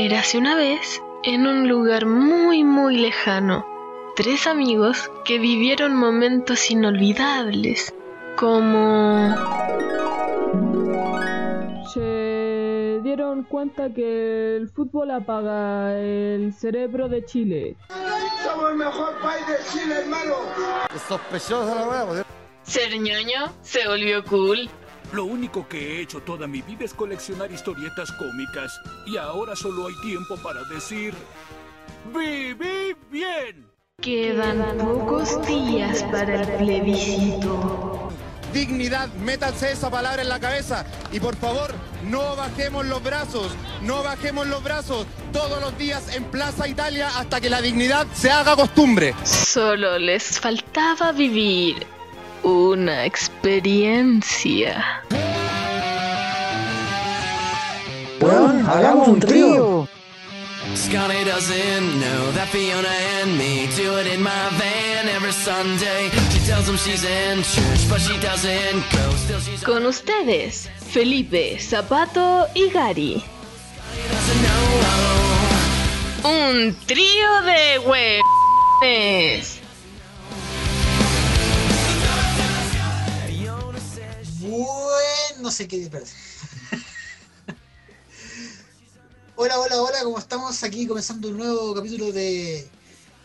Érase una vez, en un lugar muy muy lejano, tres amigos que vivieron momentos inolvidables, como... Se dieron cuenta que el fútbol apaga el cerebro de Chile. Somos el mejor país de Chile, hermano. Sospechosa la. Ser ñoño se volvió cool. Lo único que he hecho toda mi vida es coleccionar historietas cómicas y ahora solo hay tiempo para decir ¡Viví bien! Quedan pocos días para el plebiscito. Dignidad, métanse esa palabra en la cabeza y por favor no bajemos los brazos, no bajemos los brazos todos los días en Plaza Italia hasta que la dignidad se haga costumbre. Solo les faltaba vivir una experiencia. Weón, hagamos un trío. Scotty doesn't know that Fiona and me do it in my van every Sunday. She tells him she's in church, but she doesn't go. Still, she's Con ustedes, Felipe, Zapato y Gary. Un trío de huevones. No sé qué espérate. hola, hola, hola, ¿cómo estamos? Aquí comenzando un nuevo capítulo de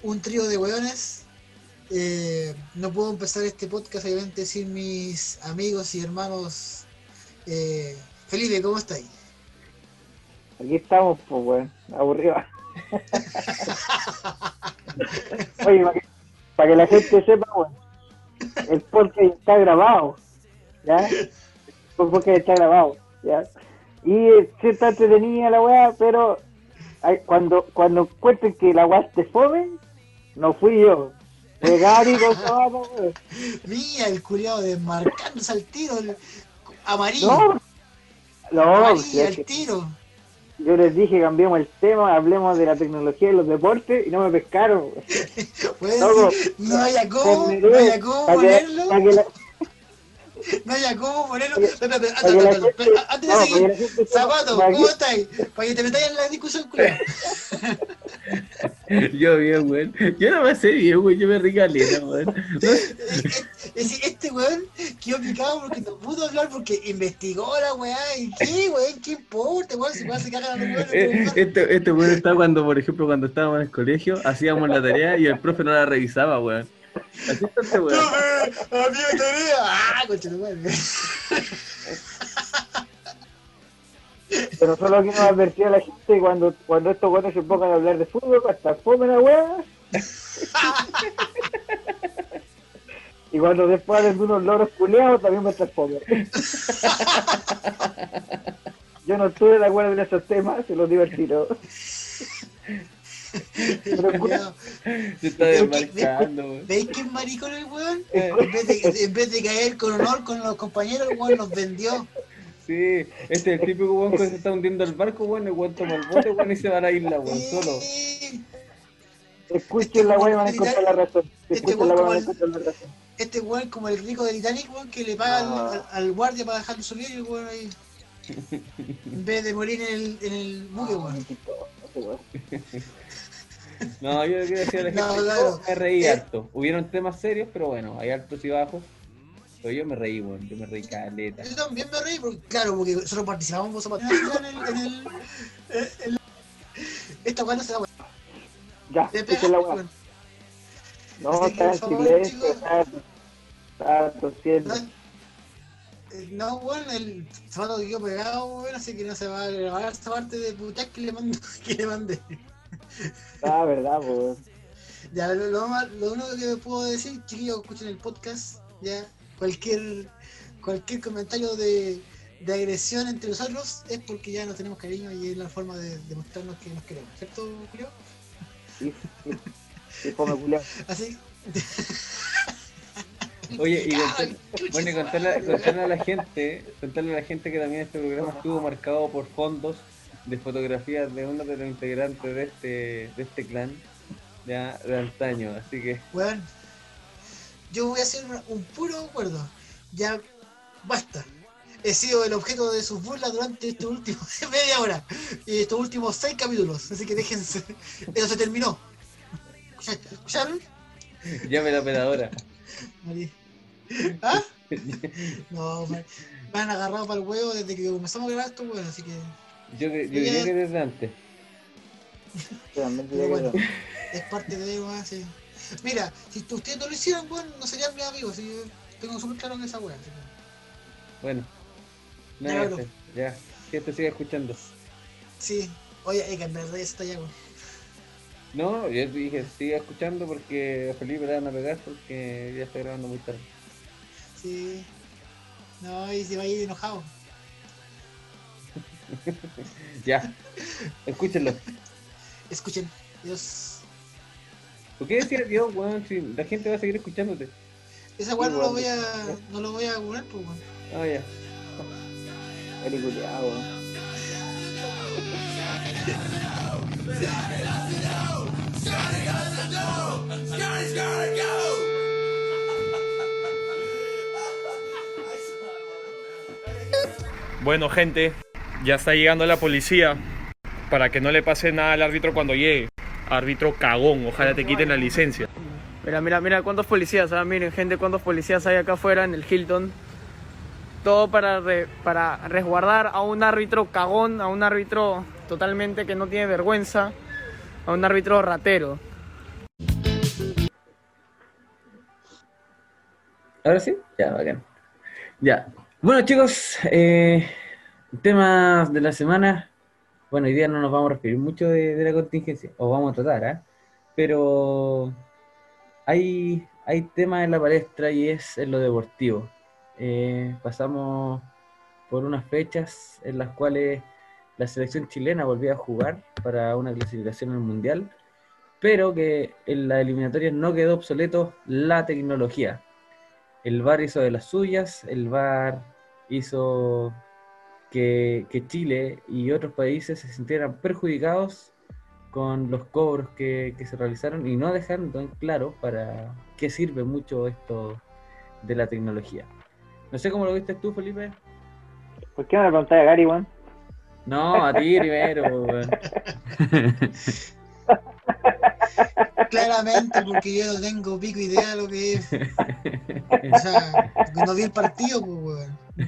Un trío de hueones. Eh, no puedo empezar este podcast obviamente sin mis amigos y hermanos. Eh, Felipe, ¿cómo estáis? Aquí estamos, pues, weón, aburrido. Oye, para que, pa' que la gente sepa, weón, el podcast está grabado, ¿ya? El podcast está grabado, ¿ya? Y eh, sí está entretenida la weá, pero ay, cuando cuando encuentren que la weá esté fome, no fui yo. Fue Gary weón. Mira, el culiado desmarcándose al tiro, el amarillo, No, no, amarillo si es al tiro. yo les dije cambiemos el tema, hablemos de la tecnología y los deportes y no me pescaron. decir, no haya cómo, Terminé, no haya cómo que- ponerlo. pa' que la- No haya cómo ponerlo. La antes, antes, gente- antes, antes no, de seguir, Zapato, ¿cómo estáis? Para que te metáis en la discusión, culiao. Yo bien, weón. Yo no me sé bien, weón. Yo me caleta, weón. Es decir, este weón quedó picado porque no pudo hablar porque investigó la weá. ¿Y qué, weón? ¿Qué importa, weón? Si weón se cagan a los weones. Este, este weón está cuando, por ejemplo, cuando estábamos en el colegio, hacíamos la tarea y el profe no la revisaba, weón. Así está este weón. ¡No, amigo, tarea! ¡Ah, concha de madre! Pero solo quiero advertir a la gente cuando, cuando estos güeyes se pongan a hablar de fútbol, hasta fome la weá. y cuando después hablen de unos loros culeados, también va a estar fome. Yo no estuve de acuerdo en esos temas, se los divertiró. Pero. Se está desmarcando, weón. ¿Veis que es maricón el weón? En vez, de, en vez de caer con honor con los compañeros, el weón los vendió. Sí, este es el típico weón que se está hundiendo el barco, weón. El weón toma el bote, weón, y se va a la isla, weón, solo. Sí. Escuchen la weá y van a encontrar la razón. Este Escuchen la weá y van a weón encontrar la razón. Este weón como el rico del Titanic, weón, que le paga al, Ah. al- al guardia para dejarlo subir y el weón ahí. En vez de morir en el, en el buque, weón. No, yo quiero decir a la gente, No, yo claro. me reí Eh. harto. Hubieron temas serios, pero bueno, hay altos y bajos. Pero yo me reí, weón. Yo me reí caleta. Yo también me reí, porque, claro, porque nosotros participamos en el. En el, en el esta no se da. Ya, Le escuchen la weón. No, está en silencio, está, está tosiendo. No, eh, no, weón, el zapato quedó pegado, weón, así que no se va a grabar esta parte de putas que le mando, que le mandé. Ah, verdad, pues. Ya, lo, lo lo único que puedo decir, chiquillos, escuchen el podcast, ya, cualquier, cualquier comentario de, de agresión entre nosotros es porque ya nos tenemos cariño y es la forma de demostrarnos que nos queremos, ¿cierto, Julio? Sí, sí. Sí, culiao. Así. Oye, y contar- bueno, y contarle, contarle a la gente, contarle a la gente que también este programa estuvo marcado por fondos de fotografías de uno de los integrantes de este, de este clan, ya de antaño, así que Weón, yo voy a hacer un puro acuerdo. Ya, basta. he sido el objeto de sus burlas durante este último media hora y estos últimos seis capítulos. Así que déjense. Eso se terminó. ¿Escucharon? Llame la operadora. ¿Ah? No, me, me han agarrado para el huevo desde que comenzamos a grabar esto, bueno, así que. Yo, yo diría que desde antes. Realmente bueno, es parte de lo sí. Mira, si ustedes no lo hicieran, bueno, no serían mis amigos. así que tengo súper claro que esa wea. así que- Bueno. Ya, Nada hacer. Ya. Que te siga escuchando. Sí, oye, hay que cambiar de esta ya, weón. No, yo te dije, siga escuchando porque a Felipe le van a pegar porque ya está grabando muy tarde. Sí. No, y se va a ir enojado. Ya. Escúchenlo. Escuchen, Dios. ¿Por qué decir Dios, weón? Si la gente va a seguir escuchándote. Esa weá no lo voy a. no lo voy a curar, pues weón. Ah, ya. Peliculeado, weón. Bueno, gente, ya está llegando la policía para que no le pase nada al árbitro cuando llegue. Árbitro cagón, ojalá te quiten la licencia. Mira, mira, mira cuántos policías, ah, miren gente, cuántos policías hay acá afuera en el Hilton. Todo para, re- para resguardar a un árbitro cagón, a un árbitro totalmente que no tiene vergüenza, a un árbitro ratero. ¿Ahora sí? Ya, bacán. Ya. Bueno, chicos, eh, temas de la semana. Bueno, hoy día no nos vamos a referir mucho de, la contingencia, o vamos a tratar, ¿ah? Pero hay, hay temas en la palestra y es en lo deportivo. Eh, pasamos por unas fechas en las cuales la selección chilena volvía a jugar para una clasificación al Mundial, pero que en la eliminatoria no quedó obsoleto la tecnología. El VAR hizo de las suyas, el VAR hizo que, que Chile y otros países se sintieran perjudicados con los cobros que, que se realizaron y no dejando en claro para qué sirve mucho esto de la tecnología. No sé cómo lo viste tú, Felipe. ¿Por qué no le preguntáis a Gary, weón? No, a ti primero, weón. Claramente, porque yo no tengo pico idea de lo que es. O sea, no vi el partido, pues, weón. no,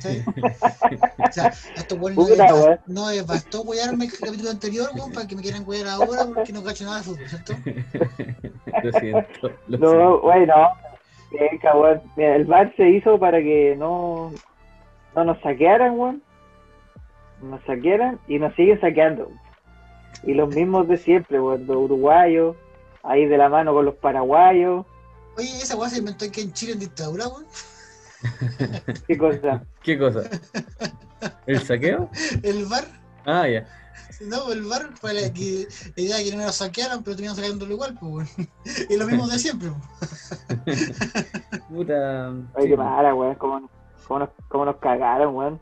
Puta, es- weón. no bastó wearme el capítulo anterior, weón, para que me quieran wear ahora porque no cacho nada de fútbol, ¿cierto? Lo siento. Lo No, siento. güey, no. Bien, cabrón. Mira, el VAR se hizo para que no, no nos saquearan, weón. Nos saquearan y nos siguen saqueando. Y los mismos de siempre, weón. Los uruguayos, ahí de la mano con los paraguayos. Oye, esa weá se inventó aquí en Chile en dictadura, weón. ¿Qué cosa? ¿Qué cosa? ¿El saqueo? El bar, Ah, ya. no, el bar fue la, que, la idea de que no nos saquearan, pero terminaron sacándolo igual, pues, weón. Y lo mismo de siempre, weón. Puta. Oye, sí. qué mala, weón. ¿Cómo, cómo, nos, cómo nos cagaron, weón.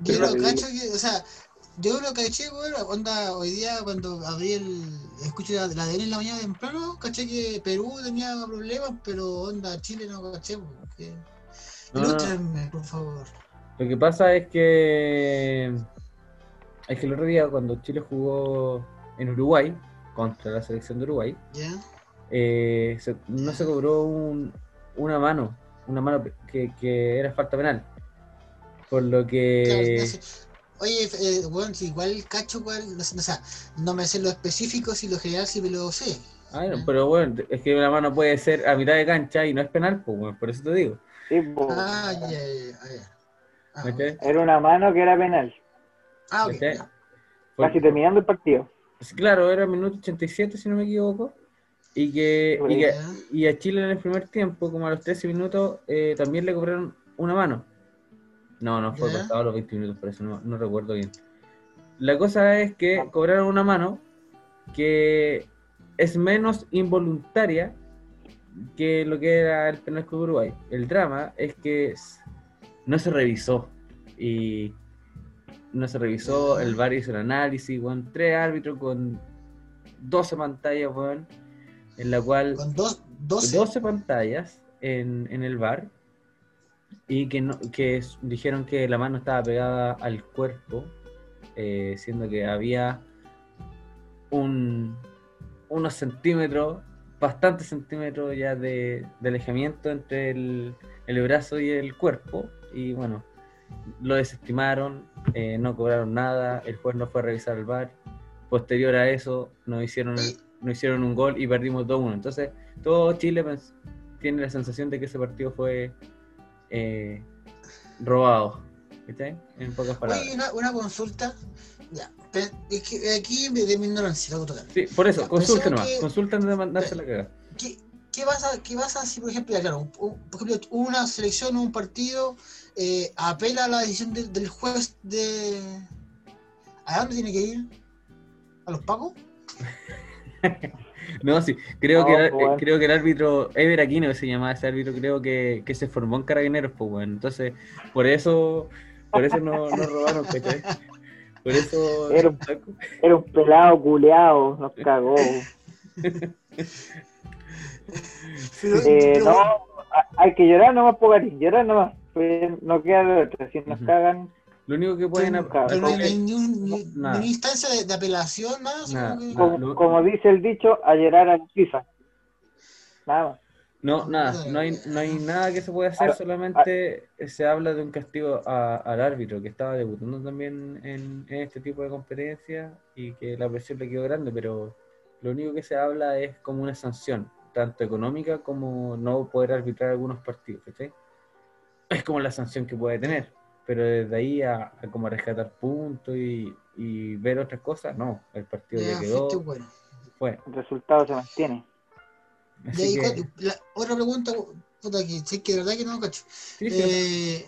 Yo Qué lo cacho que, o sea, yo lo caché, weón, onda, hoy día cuando abrí el, escuché la, la DN en la mañana temprano, caché que Perú tenía problemas, pero onda, Chile no caché, weón. No. Ilústrenme, por favor. Lo que pasa es que. Es que el otro día, cuando Chile jugó en Uruguay, contra la selección de Uruguay, ¿Ya? eh, se- no se cobró un- una mano, una mano que, que era falta penal. Por lo que. Oye, eh, si igual cacho, cuál, no sé, o sea, no me sé lo específico, si lo general sí me lo sé. Ah, no, pero bueno, es que una mano puede ser a mitad de cancha y no es penal, pues, bueno, por eso te digo. Sí. Ah, ya, ya, ya, ah. Ah. Era una mano que era penal. Ah, ok, Casi terminando el partido. pues, claro, era minuto 87, si no me equivoco. Y que, y, que- y a Chile en el primer tiempo, como a los 13 minutos, eh, también le cobraron una mano. No, no fue Ya. pasado los 20 minutos, por eso no, no recuerdo bien. La cosa es que cobraron una mano que es menos involuntaria que lo que era el penal Club Uruguay. El drama es que no se revisó y no se revisó, el VAR hizo el análisis, con tres árbitros con 12 pantallas, weón, en la cual Con dos, 12. 12 pantallas en, en el bar y que, no, que dijeron que la mano estaba pegada al cuerpo, eh, siendo que había un, unos centímetros, bastantes centímetros ya de, de alejamiento entre el, el brazo y el cuerpo, y bueno, lo desestimaron, eh, no cobraron nada, el juez no fue a revisar el bar, posterior a eso nos hicieron, nos hicieron un gol y perdimos 2-1, entonces todo Chile tiene la sensación de que ese partido fue eh, robado, ¿cachai? En pocas palabras. Oye, una, una consulta. Ya, es que aquí de de mi ignorancia, total. Sí, por eso, Ya, consulta nomás, que- consulta antes de mandarse la cagada. ¿Qué, qué pasa, ¿Qué pasa si, por ejemplo, ya, claro, un- por ejemplo, una selección o un partido eh, apela a la decisión del, del juez de. ¿A dónde tiene que ir? ¿A los pagos? No, sí, creo, No, que, el, pues, bueno. creo que el árbitro, Ever Aquino se llamaba ese árbitro, creo que, que se formó en Carabineros, pues bueno, entonces, por eso, por eso no, no robaron, ¿cachai? Por eso... Era un, era un pelado culeado, nos cagó. Eh, no, a- hay que llorar nomás, Pogarín, llorar nomás. Pues no queda de otra. Si nos cagan, Lo único que pueden... Pero- no hay, ap- no hay ni, un- ni- Nada. ni una instancia de, de apelación, nada. como que- nada. como, lo- como dice el dicho, a llorar a. Nada más. No, nada, no hay, no hay nada que se pueda hacer, solamente se habla de un castigo a- al árbitro que estaba debutando también en, en este tipo de competencias y que la presión le quedó grande, pero lo único que se habla es como una sanción, tanto económica como no poder arbitrar algunos partidos, ¿cachai? Es como la sanción que puede tener, pero desde ahí a, a como rescatar puntos y, y ver otras cosas, no, el partido ya Ya, quedó, bueno. fue. El resultado se mantiene. Y Así ahí, que, cu- la- otra pregunta, puta, que sé que de verdad que no cacho. sí, sí, Eh,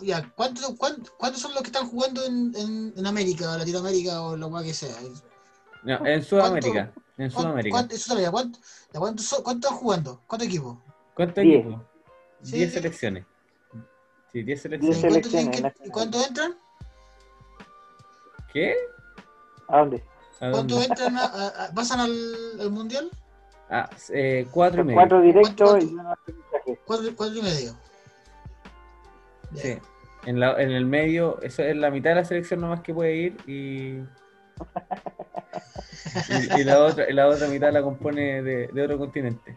ya, ¿cuántos, cuántos, cuántos son los que están jugando en, en, en América, Latinoamérica o lo cual que sea? no, en Sudamérica, en ¿Cuánto- Sudamérica. cuánto- en Sudamérica, ¿cuánto- ya, ¿cuántos, son- cuántos están jugando? ¿Cuántos equipos? ¿Cuántos Diez. equipos? Sí. 10 selecciones. Sí, 10 Diez ¿Y selecciones. y cuántos entran? ¿Qué? ¿A dónde? ¿A ¿Cuántos dónde? entran? a- a- a- ¿Pasan al, al mundial? Ah, eh, cuatro y medio. Cuatro directos ¿Cuánto- y uno. Cuatro, cuatro y medio. Sí. En, la, en el medio, eso es la mitad de la selección nomás que puede ir y. Y, y la, otra, y la otra mitad la compone de, de otro continente.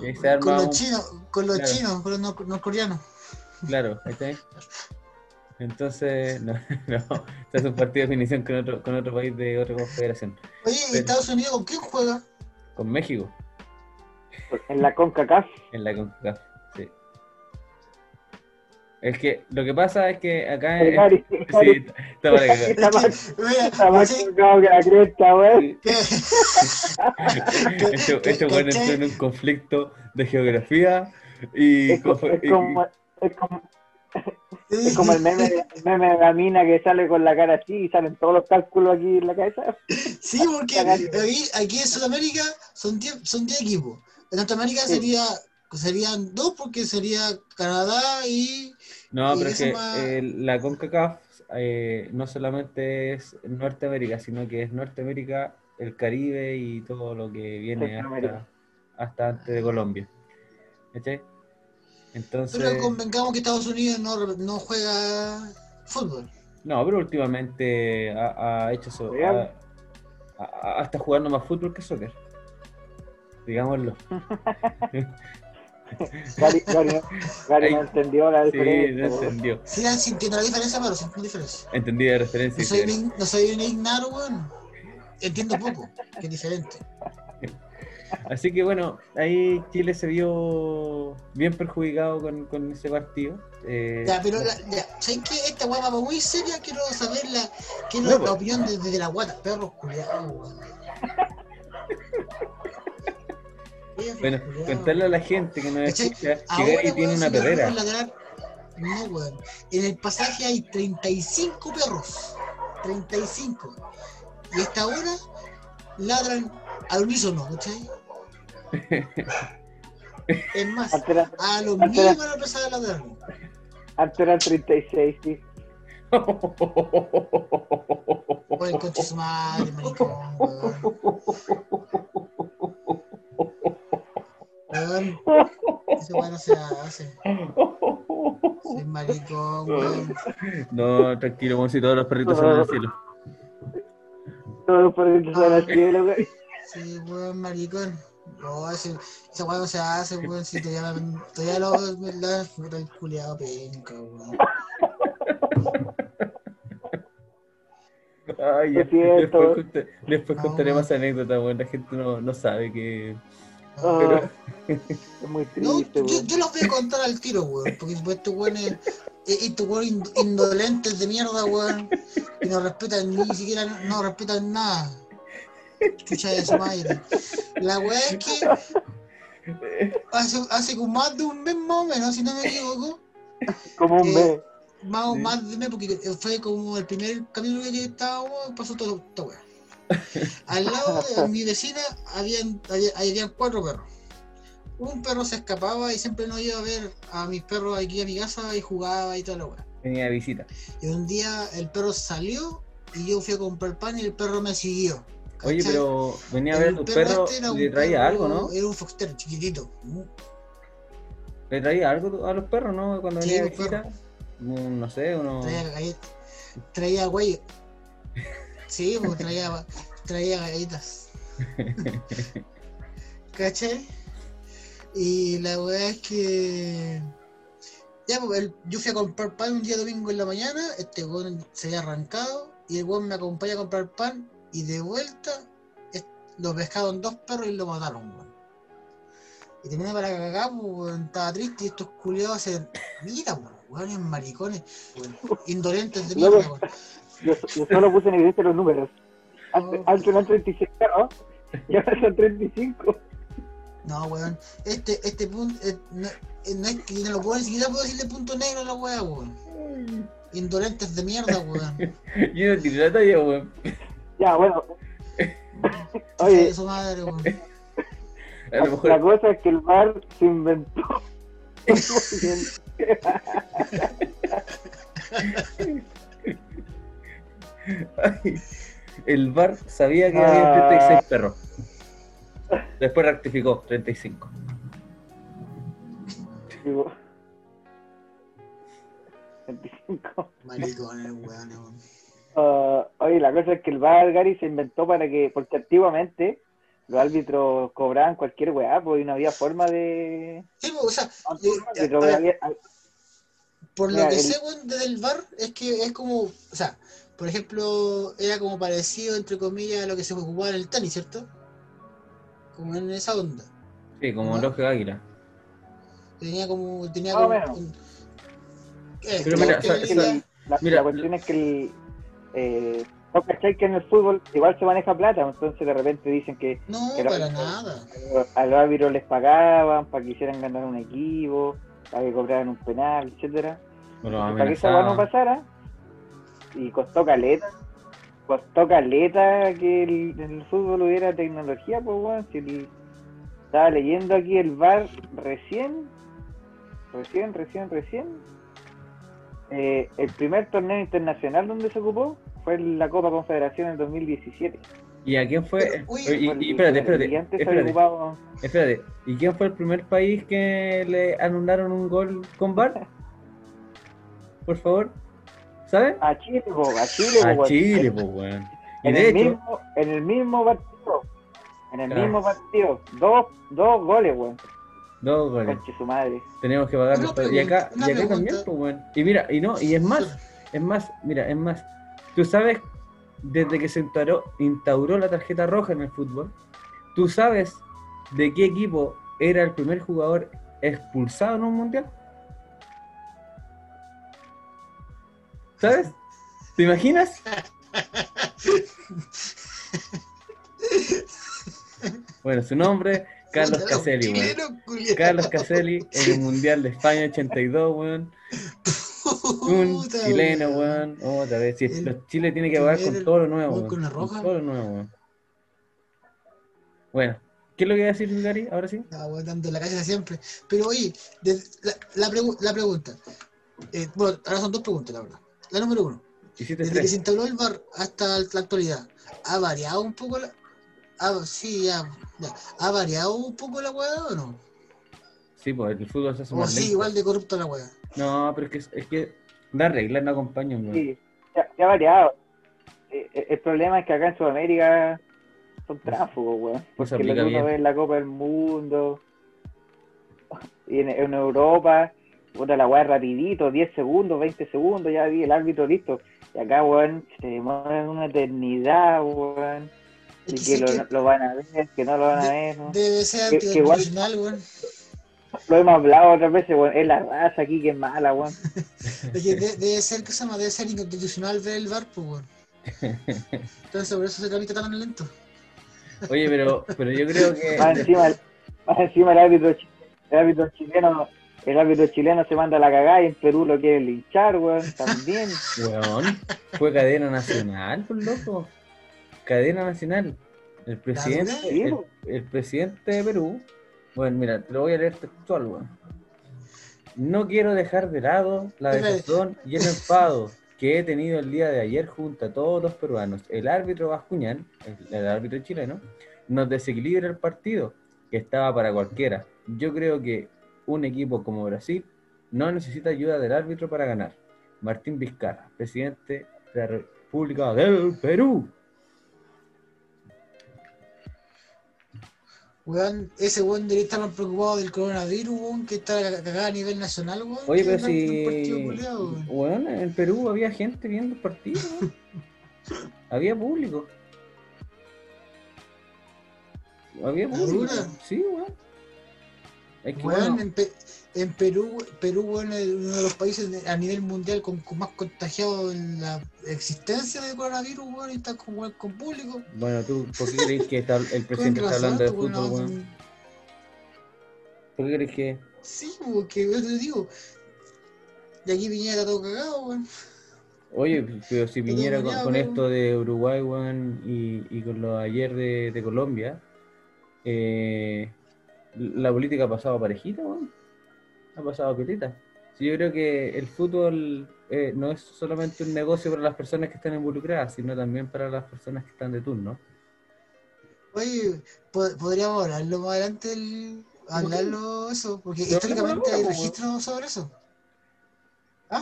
Y ahí se arma Con los un- chinos, con los Claro. chinos, con los nor- norcoreanos. Claro, ¿está Entonces, no, no, este es un partido de definición con otro, con otro país de otra confederación. Oye, Pero- ¿Estados Unidos con quién juega? Con México, En la CONCACAF. en la CONCACAF, sí. Es que lo que pasa es que acá en, Gary, Sí, Gary, está para cagar. Está más, está más colgado que la cresta, weón. que- Este, este bueno ¿Cachai? entró en un conflicto de geografía y, Es, co- es y- como, es como, es como el meme, el meme de la mina que sale con la cara así y salen todos los cálculos aquí en la cabeza. Sí, porque aquí, aquí en Sudamérica son 10 son 10 equipos. En Norteamérica Sí. sería, serían dos porque sería Canadá y... No, y pero es que más- eh, la CONCACAF eh, no solamente es Norteamérica, sino que es Norteamérica, el Caribe y todo lo que viene hasta, hasta antes de Colombia. ¿Cachai? Entonces, Pero convengamos que Estados Unidos no, no juega fútbol. no, pero últimamente ha, ha hecho eso. Real. ha- ha- ha- está jugando más fútbol que soccer. Digámoslo. Gary, Gary, Gary no entendió la Sí, diferencia. no weón. entendió. Sigan sintiendo la diferencia, pero la diferencia. Entendí la referencia. No soy, sí. un, no soy un ignaro, weón. Entiendo poco, que es diferente. Así que bueno, ahí Chile se vio bien perjudicado con, con ese partido. Eh, Ya, pero la, ya, ¿sabes qué? Esta va muy seria, quiero saber la, quiero No, la pues. opinión desde de la guata, perros culiados, bueno, contarle a la gente que ¿Cachai? escucha que Ahora, Gary tiene una perrera. ladrar- No, weón. En el pasaje hay 35 perros. 35. Y a esta hora ladran al unísono, ¿cachai? Es más, a los era- van a empezar a ladrar. antes eran 36, sí. Oye, conche su madre, maricón, weón. Weón, no se hace. Soy maricón, weón. No, tranquilo, como si todos los perritos salen del cielo. Todos los perritos salen al cielo, güey. Sí, weón, maricón. No, ese, esa weá no se hace, weón. Si todavía, todavía lo puta el culiado penca, weón. Ay, después, conté- después No, contaré weón. más anécdotas, weón. La gente no, no sabe que. Ah, Pero- es muy No, triste, yo, güey. yo los voy a contar al tiro, weón. Porque después estos weones, eh, estos weones ind- indolentes de mierda, weón. Y no respetan ni siquiera, no respetan nada. Chucha de su madre. La weá es que hace, hace como más de un mes más o menos, si no me equivoco. Como un eh, mes. Más o más de un mes, porque fue como el primer capítulo que estábamos, pasó todo esta weá. Al lado de mi vecina habían, había, habían cuatro perros. Un perro se escapaba y siempre nos iba a ver a mis perros aquí a mi casa y jugaba y toda la weá. Venía de visita. Y un día el perro salió y yo fui a comprar pan y el perro me siguió. Oye, pero venía a ver a tu perro un le traía perro- algo, ¿no? Era un foxter chiquitito. Le traía algo a los perros, ¿no? Cuando Sí, venía de visita. No sé, uno. Traía galletas. Traía güey. Sí, pues traía, traía galletas. ¿Cachai? Y la weá es que. Ya, pues el- yo fui a comprar pan un día domingo en la mañana, este weón se había arrancado y el weón me acompaña a comprar pan y de vuelta lo pescaron dos perros y lo mataron, weón. Y terminé para cagar, pues, weón, estaba triste y estos culiados se. Mira, weón, weones maricones, weón, indolentes de mierda, weón. Yo, yo solo puse en evidencia los números. Antes, Oh. antes eran 36 perros y ahora son 35. No, weón. Este, este punto, eh, no, eh, no es que no lo puedo ni siquiera puedo decirle punto negro a la weá, weón. Indolentes de mierda, weón. Yo no tiré la talla, weón. Ya, bueno. Oye, madre. A lo la cosa es que el bar se inventó. Ay, el bar sabía que había 36 perros. Después rectificó, 35. Digo, 25. Maricones, weón, Ah, oye, la cosa es que el bar Gary se inventó para que, porque antiguamente los árbitros cobraban cualquier weá, pues y no había forma de. Sí, pues, o sea, eh, pero ver, había- por lo que el- sé, weón, desde el bar, es que es como, o sea, por ejemplo, era como parecido, entre comillas, a lo que se ocupaba en el tenis, ¿cierto? Como en esa onda. Sí, como ¿No? Lógico Águila. Tenía como, tenía como... eh, Pero Mira, la cuestión es que el. Eh, no cachai que en el fútbol igual se maneja plata, entonces de repente dicen que No, que para nada. a los árbitros les pagaban para que hicieran ganar un equipo, para que cobraran un penal, etcétera. Bueno, para que esa no pasara. Y costó caleta costó caleta que el, en el fútbol hubiera tecnología pues weón si el- estaba leyendo aquí el VAR recién recién recién recién eh, el primer torneo internacional donde se ocupó fue la Copa Confederación en 2017 ¿Y a quién fue? Pero, uy, y, y- y espérate, espérate. y antes se había Espérate, ocupado espérate. ¿Y quién fue el primer país que le anularon un gol con VAR? Por favor. ¿Sabes? a Chile po, a Chile po, A. Chile, pues, weón. Y en de el hecho, mismo, en el mismo partido, en el Claro. mismo partido, dos, dos goles, weón. Dos goles. Conche su madre. Tenemos que pagar los Y acá, y acá también, pues, weón. Y mira, y no, y es más, es más, mira, es más. Tú sabes, desde que se instauró, instauró la tarjeta roja en el fútbol, tú sabes de qué equipo era el primer jugador expulsado en un mundial. ¿Sabes? ¿Te imaginas? Bueno, su nombre, Carlos Caselli, weón. Carlos Caselli en el Mundial de España 82, weón. Un chileno, weón. Otra vez. Si El los Chile tiene que pagar con todo lo nuevo, weón. con la roja. todo lo nuevo, weón. Bueno, ¿qué es lo que iba a decir Gary? Ahora sí. Ah, weón, dando la calle siempre. Pero oye, la, la, pregu- la pregunta. Eh, bueno, ahora son dos preguntas, la verdad. La número uno. Desde que se instaló el bar hasta la actualidad, ¿ha variado un poco la.? Ah, sí, ya, ya. ¿Ha variado un poco la weá o no? Sí, pues el fútbol se hace O más sí, lento. igual de corrupta la wea. No, pero es que, es que no acompañan, weón. Sí, se, ha variado. Eh, eh, El problema es que acá en Sudamérica son tráfugos, weón. Pues Porque lo que uno ve en la Copa del Mundo y en, en Europa, puta, la weá rapidito, 10 segundos, 20 segundos, ya vi el árbitro listo. Y acá, weón, se demora una eternidad, weón. Y Es que que lo, que van a ver, que no lo van a ver, ¿no? debe ser Que- que igual- weón. Lo hemos hablado otras veces, weón. Es la raza aquí que es mala, weón. Que de- debe ser, ¿qué se llama? Debe ser inconstitucional ver el bar, pues, weón. Entonces, por eso se tramita tan lento. Oye, pero, pero yo creo que. Más encima, el- más encima el árbitro, el árbitro chileno, el árbitro chileno se manda a la cagada y en Perú lo quieren linchar, weón, también. Weón, fue cadena nacional, por loco. Cadena nacional. El presidente, el, presidente de Perú. Bueno, mira, te lo voy a leer textual, weón. No quiero dejar de lado la desazón y el enfado que he tenido el día de ayer junto a todos los peruanos. El árbitro Bascuñán, el, el árbitro chileno, nos desequilibra el partido, que estaba para cualquiera. Yo creo que un equipo como Brasil no necesita ayuda del árbitro para ganar. Martín Vizcarra, presidente de la República del Perú. Weón, ese weón debería estar más preocupado del coronavirus, weón, que está cagada a nivel nacional, weón. Oye, pero si. partido culiao, weón. Bueno, en Perú había gente viendo el partido. weón. había público. Había ¿La público. Sí, weón. Es que, Weón, bueno, en, Pe- en Perú, Perú, weón, es uno de los países a nivel mundial con, con más contagiado en la existencia de coronavirus, weón, y está con, con público. bueno, tú, ¿por qué crees que está- el presidente está hablando de fútbol, no, weón? ¿Por qué crees que.? Sí, porque yo te digo, de aquí Piñera está todo cagado, weón. Oye, pero si viniera con, esto de Uruguay, weón, y, y con lo ayer de, de Colombia, eh, la política ha pasado parejita, weón. Ha pasado pelita. Sí, yo creo que el fútbol eh, no es solamente un negocio para las personas que están involucradas, sino también para las personas que están de turno. Oye, po- podríamos hablarlo más adelante, el- hablarlo eso, porque históricamente hay po, registros sobre eso.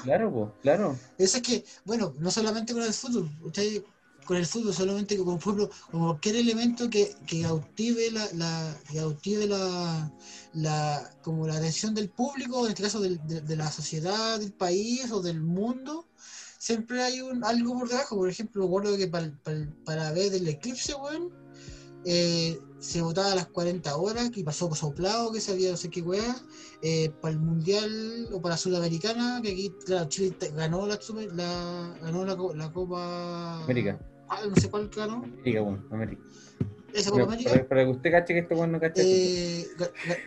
Claro, pues, claro. Eso es que, bueno, no solamente con el fútbol, usted con el fútbol, solamente que por ejemplo, como cualquier elemento que, que cautive la, la, que cautive la, la, como la atención del público, en este caso del- de, la sociedad, del país o del mundo, siempre hay un, algo por debajo. Por ejemplo, recuerdo que para, para, para ver el eclipse, weón, eh, se votaba a las 40 horas, que pasó soplado, que sabía no sé qué weá, eh, para el mundial o para Sudamericana, que aquí, claro, Chile ganó la, la, ganó la, la Copa. América. ¿Cuál? No sé cuál ganó. América, weón, América. Esa Copa América. para, para que usted cache que este weón no cache. Eh, ga- ga-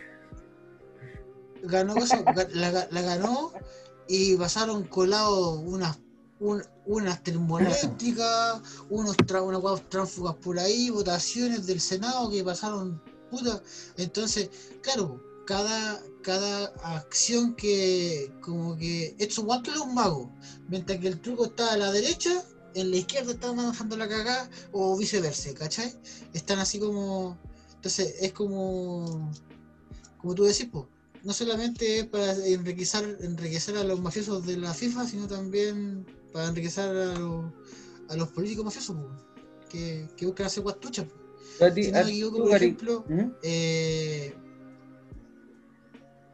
ganó, eso, la, la ganó y pasaron colados unas un- unas termoeléctricas, unos tra- unas tránsfugas por ahí, votaciones del Senado que pasaron puta. Entonces, claro, cada, cada acción que como que esto igual que los magos, mientras que el truco está a la derecha, en la izquierda están manejando la cagada o viceversa, ¿cachai? Están así como. Entonces es como. Como tú decís, po, no solamente es para enriquecer, enriquecer a los mafiosos de la FIFA, sino también para enriquecer a los, a los políticos mafiosos, po, que, que buscan hacer guastuchas. Si no me equivoco, por ejemplo. ¿Mm? eh,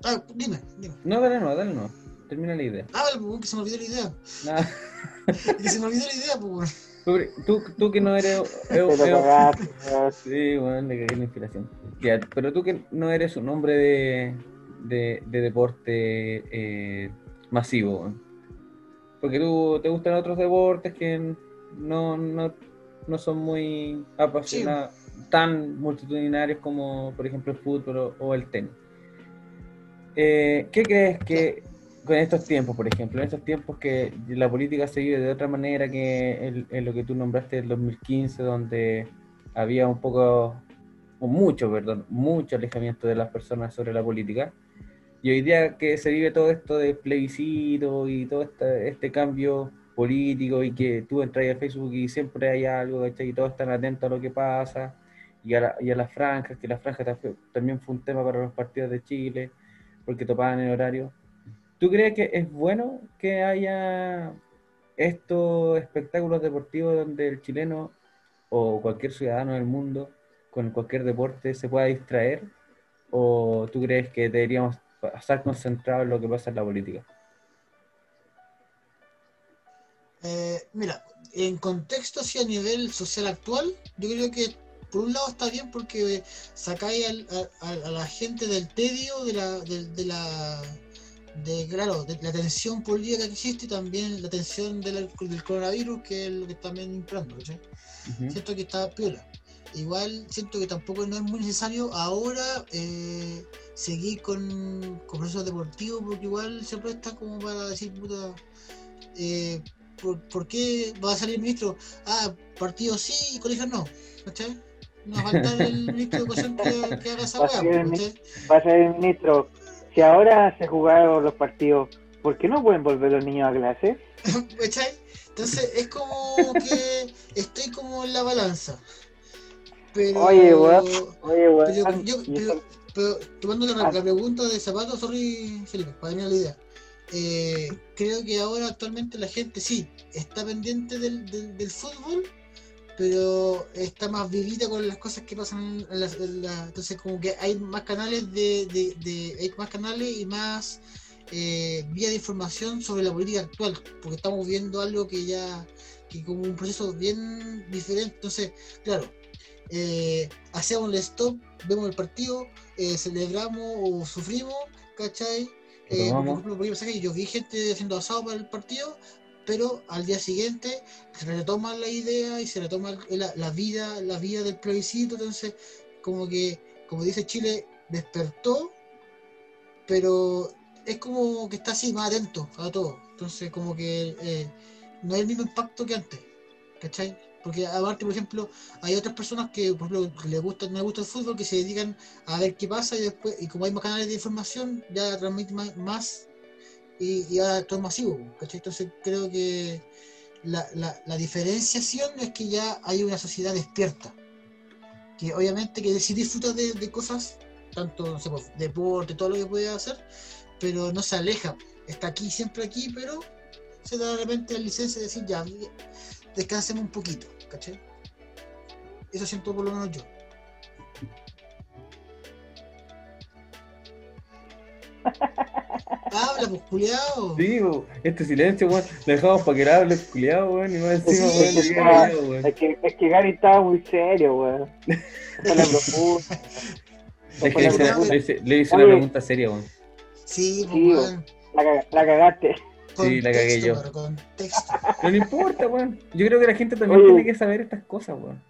Ah, dime, dime. No, dale no, dale no. Termina la idea. Ah, po, que se me olvidó la idea. Nada. Que se me olvidó la idea, pues. Tú, tú que no eres. Cagaste, weón. Sí, bueno, le cagué la inspiración. Ya, pero tú que no eres un hombre de, de, de deporte eh, masivo, porque tú te gustan otros deportes que no, no, no son muy apasionados, tan multitudinarios como, por ejemplo, el fútbol o, o el tenis. Eh, ¿Qué crees que con estos tiempos, por ejemplo, en estos tiempos que la política se vive de otra manera que en, lo que tú nombraste del 2015, donde había un poco, o mucho, perdón, mucho alejamiento de las personas sobre la política? Y hoy día que se vive todo esto de plebiscito y todo este, este cambio político y que tú entras a Facebook y siempre hay algo, ¿cachai? Y todos están atentos a lo que pasa y a, la- y a las franjas, que las franjas ta- también fue un tema para los partidos de Chile. porque topaban el horario. ¿Tú crees que es bueno que haya estos espectáculos deportivos donde el chileno o cualquier ciudadano del mundo con cualquier deporte se pueda distraer? ¿O tú crees que deberíamos estar concentrados en lo que pasa en la política? Eh, mira, en contexto así a nivel social actual, yo creo que por un lado está bien porque sacáis a, la gente del tedio, de la, de, claro, de la tensión política que existe y también la tensión del, del coronavirus, que es lo que también implantando, ¿cachai? Ujú. Siento que está piola. Igual siento que tampoco no es muy necesario ahora eh, seguir con, con procesos deportivos, porque igual se presta como para decir, puta, eh, ¿por, por qué va a salir el ministro? Ah, partidos sí y colegios no, ¿cachai? No va a faltar el ministro de Educación que, que haga esa weá, va a ser el ministro. Si ahora se jugaron los partidos, ¿por qué no pueden volver los niños a clase? Entonces es como que estoy como en la balanza. Pero, Oye, weón, oye, weón, pero- pero tomando la, la pregunta de Zapato, sorry Felipe, para terminar la idea. Eh, creo que ahora actualmente la gente sí está pendiente del, del, del fútbol, pero está más vivida con las cosas que pasan en la, en la- entonces como que hay más canales de, de, de- hay más canales y más eh, vía de información sobre la política actual porque estamos viendo algo que ya que como un proceso bien diferente entonces claro eh, hacemos el stop vemos el partido eh, celebramos o sufrimos ¿cachai? Eh, por ejemplo, por ejemplo, yo vi gente haciendo asado para el partido pero al día siguiente se retoma la idea y se retoma la, la vida, la vida del plebiscito, entonces como que, como dice Chile, despertó, pero es como que está así más atento a todo, entonces como que eh, no es el mismo impacto que antes, ¿cachai? Porque aparte, por ejemplo, hay otras personas que, por ejemplo, les gusta, no les gusta el fútbol, que se dedican a ver qué pasa y después, y como hay más canales de información, ya transmiten más, más y, y ahora todo es masivo, ¿cachai? Entonces creo que la, la, diferenciación es que ya hay una sociedad despierta, que obviamente que sí disfruta de, de cosas, tanto, pues, deporte, todo lo que puede hacer, pero no se aleja, está aquí, siempre aquí, pero se da de repente la licencia de decir ya, descansemos un poquito, ¿cachai? Eso siento por lo menos yo. Habla, pues, culiao. Sí, bo, este silencio, weón, lo dejamos para que le hable el culiado, weón, y más encima, Sí, weón, es, que, es que Gary estaba muy serio, weón. Profunda. Es que le hice, le hice- le hice una pregunta seria, weón. Sí, pues, Sí, weón. La, caga- la cagaste. Sí, la cagué yo. No le importa, weón. Yo creo que la gente también Oye. tiene que saber estas cosas, weón.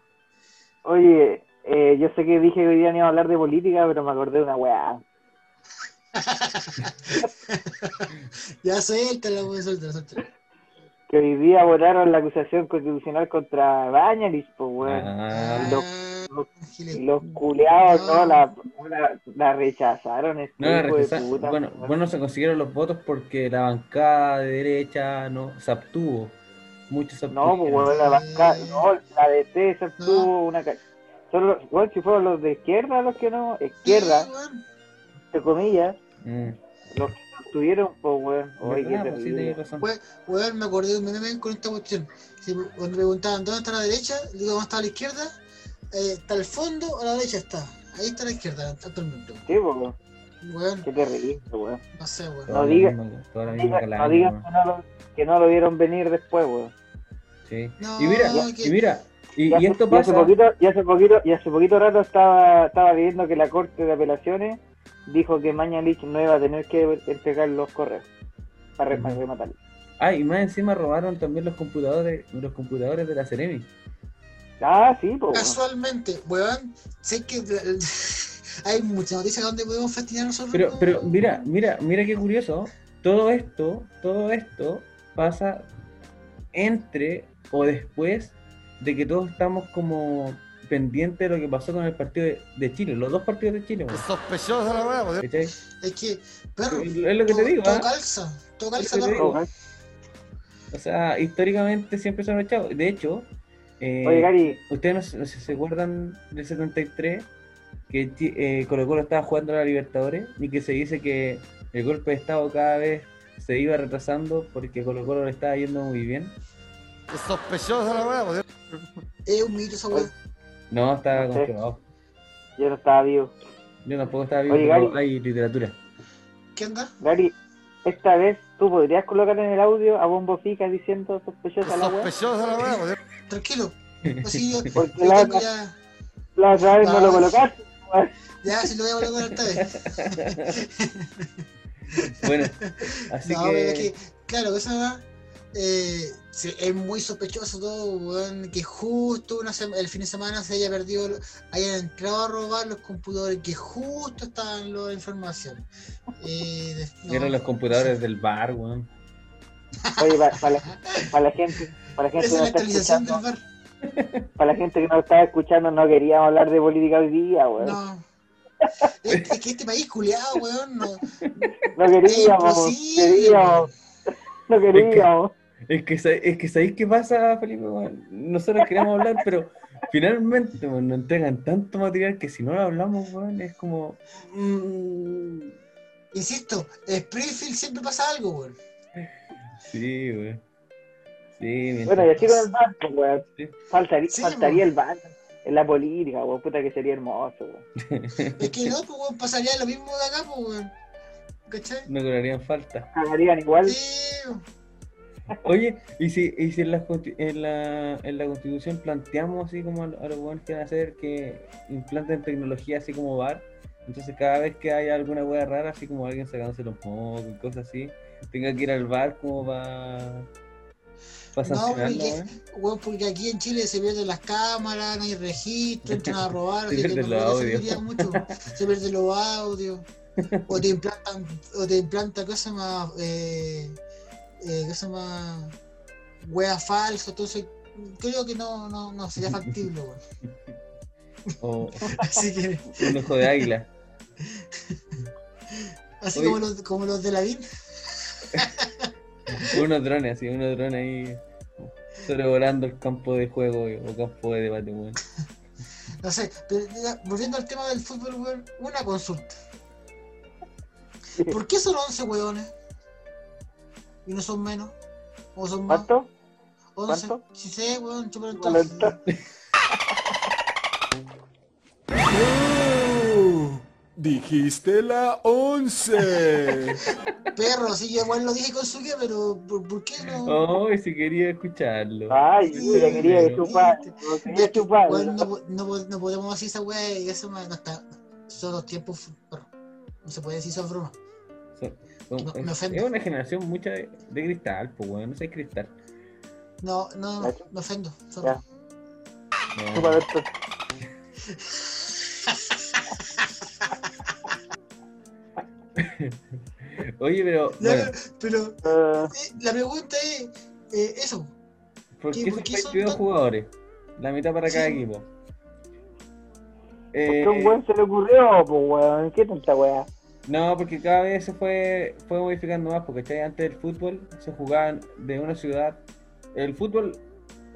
Oye, eh, yo sé que dije que hoy día no iba a hablar de política, pero me acordé de una weá. ya suéltala, weón, suéltala, suéltala. Que hoy día votaron la acusación constitucional contra Bañalis, pues weón. Ah, los, los culeados, No. no, la, la, la rechazaron, este no la rechazaron. puta, Bueno, bueno, se consiguieron los votos porque la bancada de derecha no se abstuvo. Muchos se No, pues weón, la banca, no, la No. tuvo una... Solo, weón, si fueron los de izquierda los que no, izquierda, Sí. Entre comillas, Mm. los que no estuvieron, pues weón, oye. Pues. Weón, me acordé de un meme con esta cuestión. Si cuando me preguntaban dónde está la derecha, digo dónde está la izquierda, eh, está al fondo, a la derecha está. Ahí está la izquierda actualmente. Sí, pues weón, Weón, qué terrible, weón. no sé, weón. Diga- Diga- no digan weón. que no, lo, que no lo vieron venir después, weón. Sí. No, y mira, que- y mira, y, Y y hace, esto y hace pasa. poquito, y hace poquito, y hace poquito rato estaba, estaba viendo que la Corte de Apelaciones dijo que Mañalich no iba a tener que entregar los correos para, re- para rematarlo. Ah, y más encima robaron también los computadores, los computadores de la Ceremi. Ah, sí, pues. Casualmente, weón, sé que hay muchas noticias donde podemos festinar nosotros. Pero, pero mira, mira, mira qué curioso. Todo esto, todo esto pasa entre o después de que todos estamos como pendientes de lo que pasó con el partido de, de Chile, los dos partidos de Chile. weón. Sospechosa la. ¿Cachai? Es que, perro, Es lo que te todo, digo, todo ¿ah? calza, todo calza, te perro. digo. O sea, históricamente siempre se han echado. De hecho, eh, Oye, Gary, ustedes no, se acuerdan del 73, que eh, Colo Colo estaba jugando a la Libertadores y que se dice que el golpe de Estado cada vez se iba retrasando porque Colo Colo le estaba yendo muy bien. Es sospechosa la pues. Es un mito esa weá. No, estaba No sé. confirmado. Yo no estaba vivo. Yo tampoco estaba vivo, Oye, pero Gary. hay literatura. ¿Qué onda? Gary, esta vez tú podrías colocar en el audio a Bombo Fica diciendo sospechosa la weá. Sospechosa la pues. Tranquilo. Así yo, Porque yo la, tengo ya. la otra vez no lo Ah. colocaste. Ya, si lo voy a colocar esta vez. Bueno, así no, pero es que... que, claro, esa weá, eh, sí, es muy sospechoso todo, weón, que justo una el fin de semana se haya perdido, hayan entrado a robar los computadores, que justo estaban la información. Eh, no, Eran los computadores del bar, weón. Oye, para la, gente, para la gente Esa que no está del escuchando, bar. para la gente que no estaba escuchando, no queríamos hablar de política hoy día, weón. No, No. Es, es que este país culiado, weón, no, queríamos, es imposible, queríamos, no queríamos. Es que, es que ¿sabéis qué pasa, Felipe? weón? Nosotros queríamos hablar, pero finalmente nos entregan tanto material que si no lo hablamos, weón, es como... mm, Insisto, en Springfield siempre pasa algo, weón. Sí, weón. Sí, Bueno, y así con el banco, weón. Sí. Faltaría, Sí, faltaría weón. el banco en la política, weón. Puta que sería hermoso, weón. Es que no, pues, weón, pasaría lo mismo de acá, pues, weón. ¿Cachai? No cobrarían falta. Cagarían igual. Sí. Oye, ¿y si, y si en, la, en, la, en la constitución planteamos así como a, lo- a los buenos que van a hacer que implanten tecnología así como bar? Entonces cada vez que haya alguna wea rara, así como alguien sacándose los mocos y cosas así, tenga que ir al bar como para para No, porque, weón. weón, porque aquí en Chile se pierden las cámaras, no hay registro, entran a robar, Se pierden los audios. mucho. Se pierden los audios. O te implantan, o te implantan cosas más, eh, eh, cosas más, weas falsas, entonces creo que no, no, no sería factible, weón. O Así que, un ojo de águila. así Oye. como los, como los de la VIN. unos drones, así, unos drones ahí sobrevolando el campo de juego o campo de debate, weón. No sé, pero volviendo al tema del fútbol, weón, una consulta. ¿Por qué son 11 weones? ¿Y no son menos? ¿O son más? ¿Cuánto? 11. ¿Cuánto? Si sé, weón, Bueno, entonces. entonces- Dijiste la 11. Perro, sí, yo igual lo dije con su guía, pero ¿por, por qué no? Oh, y si quería escucharlo. Ay, yo ya quería Pero- chupar. no quería chupar. Weón, no, no, no podemos decir esa weá y eso no está. Son los tiempos, perro. No se puede decir son bromas. Son- son- Me- me es, es una generación mucha de, de cristal, pues, weón, no sé cristal. No, no, Ya, chu- me ofendo. ya. No. Entonces. Oye, pero, No, bueno, pero Eh, eh, la pregunta es eh, eso. ¿por ¿qué- qué por son qué son 22 tan- jugadores? La mitad para cada Sí. equipo. porque Eh, a un weón se le ocurrió, pues weón. ¿Qué tanta weá? No, porque cada vez se fue, fue modificando más, porque antes del fútbol se jugaban de una ciudad. El fútbol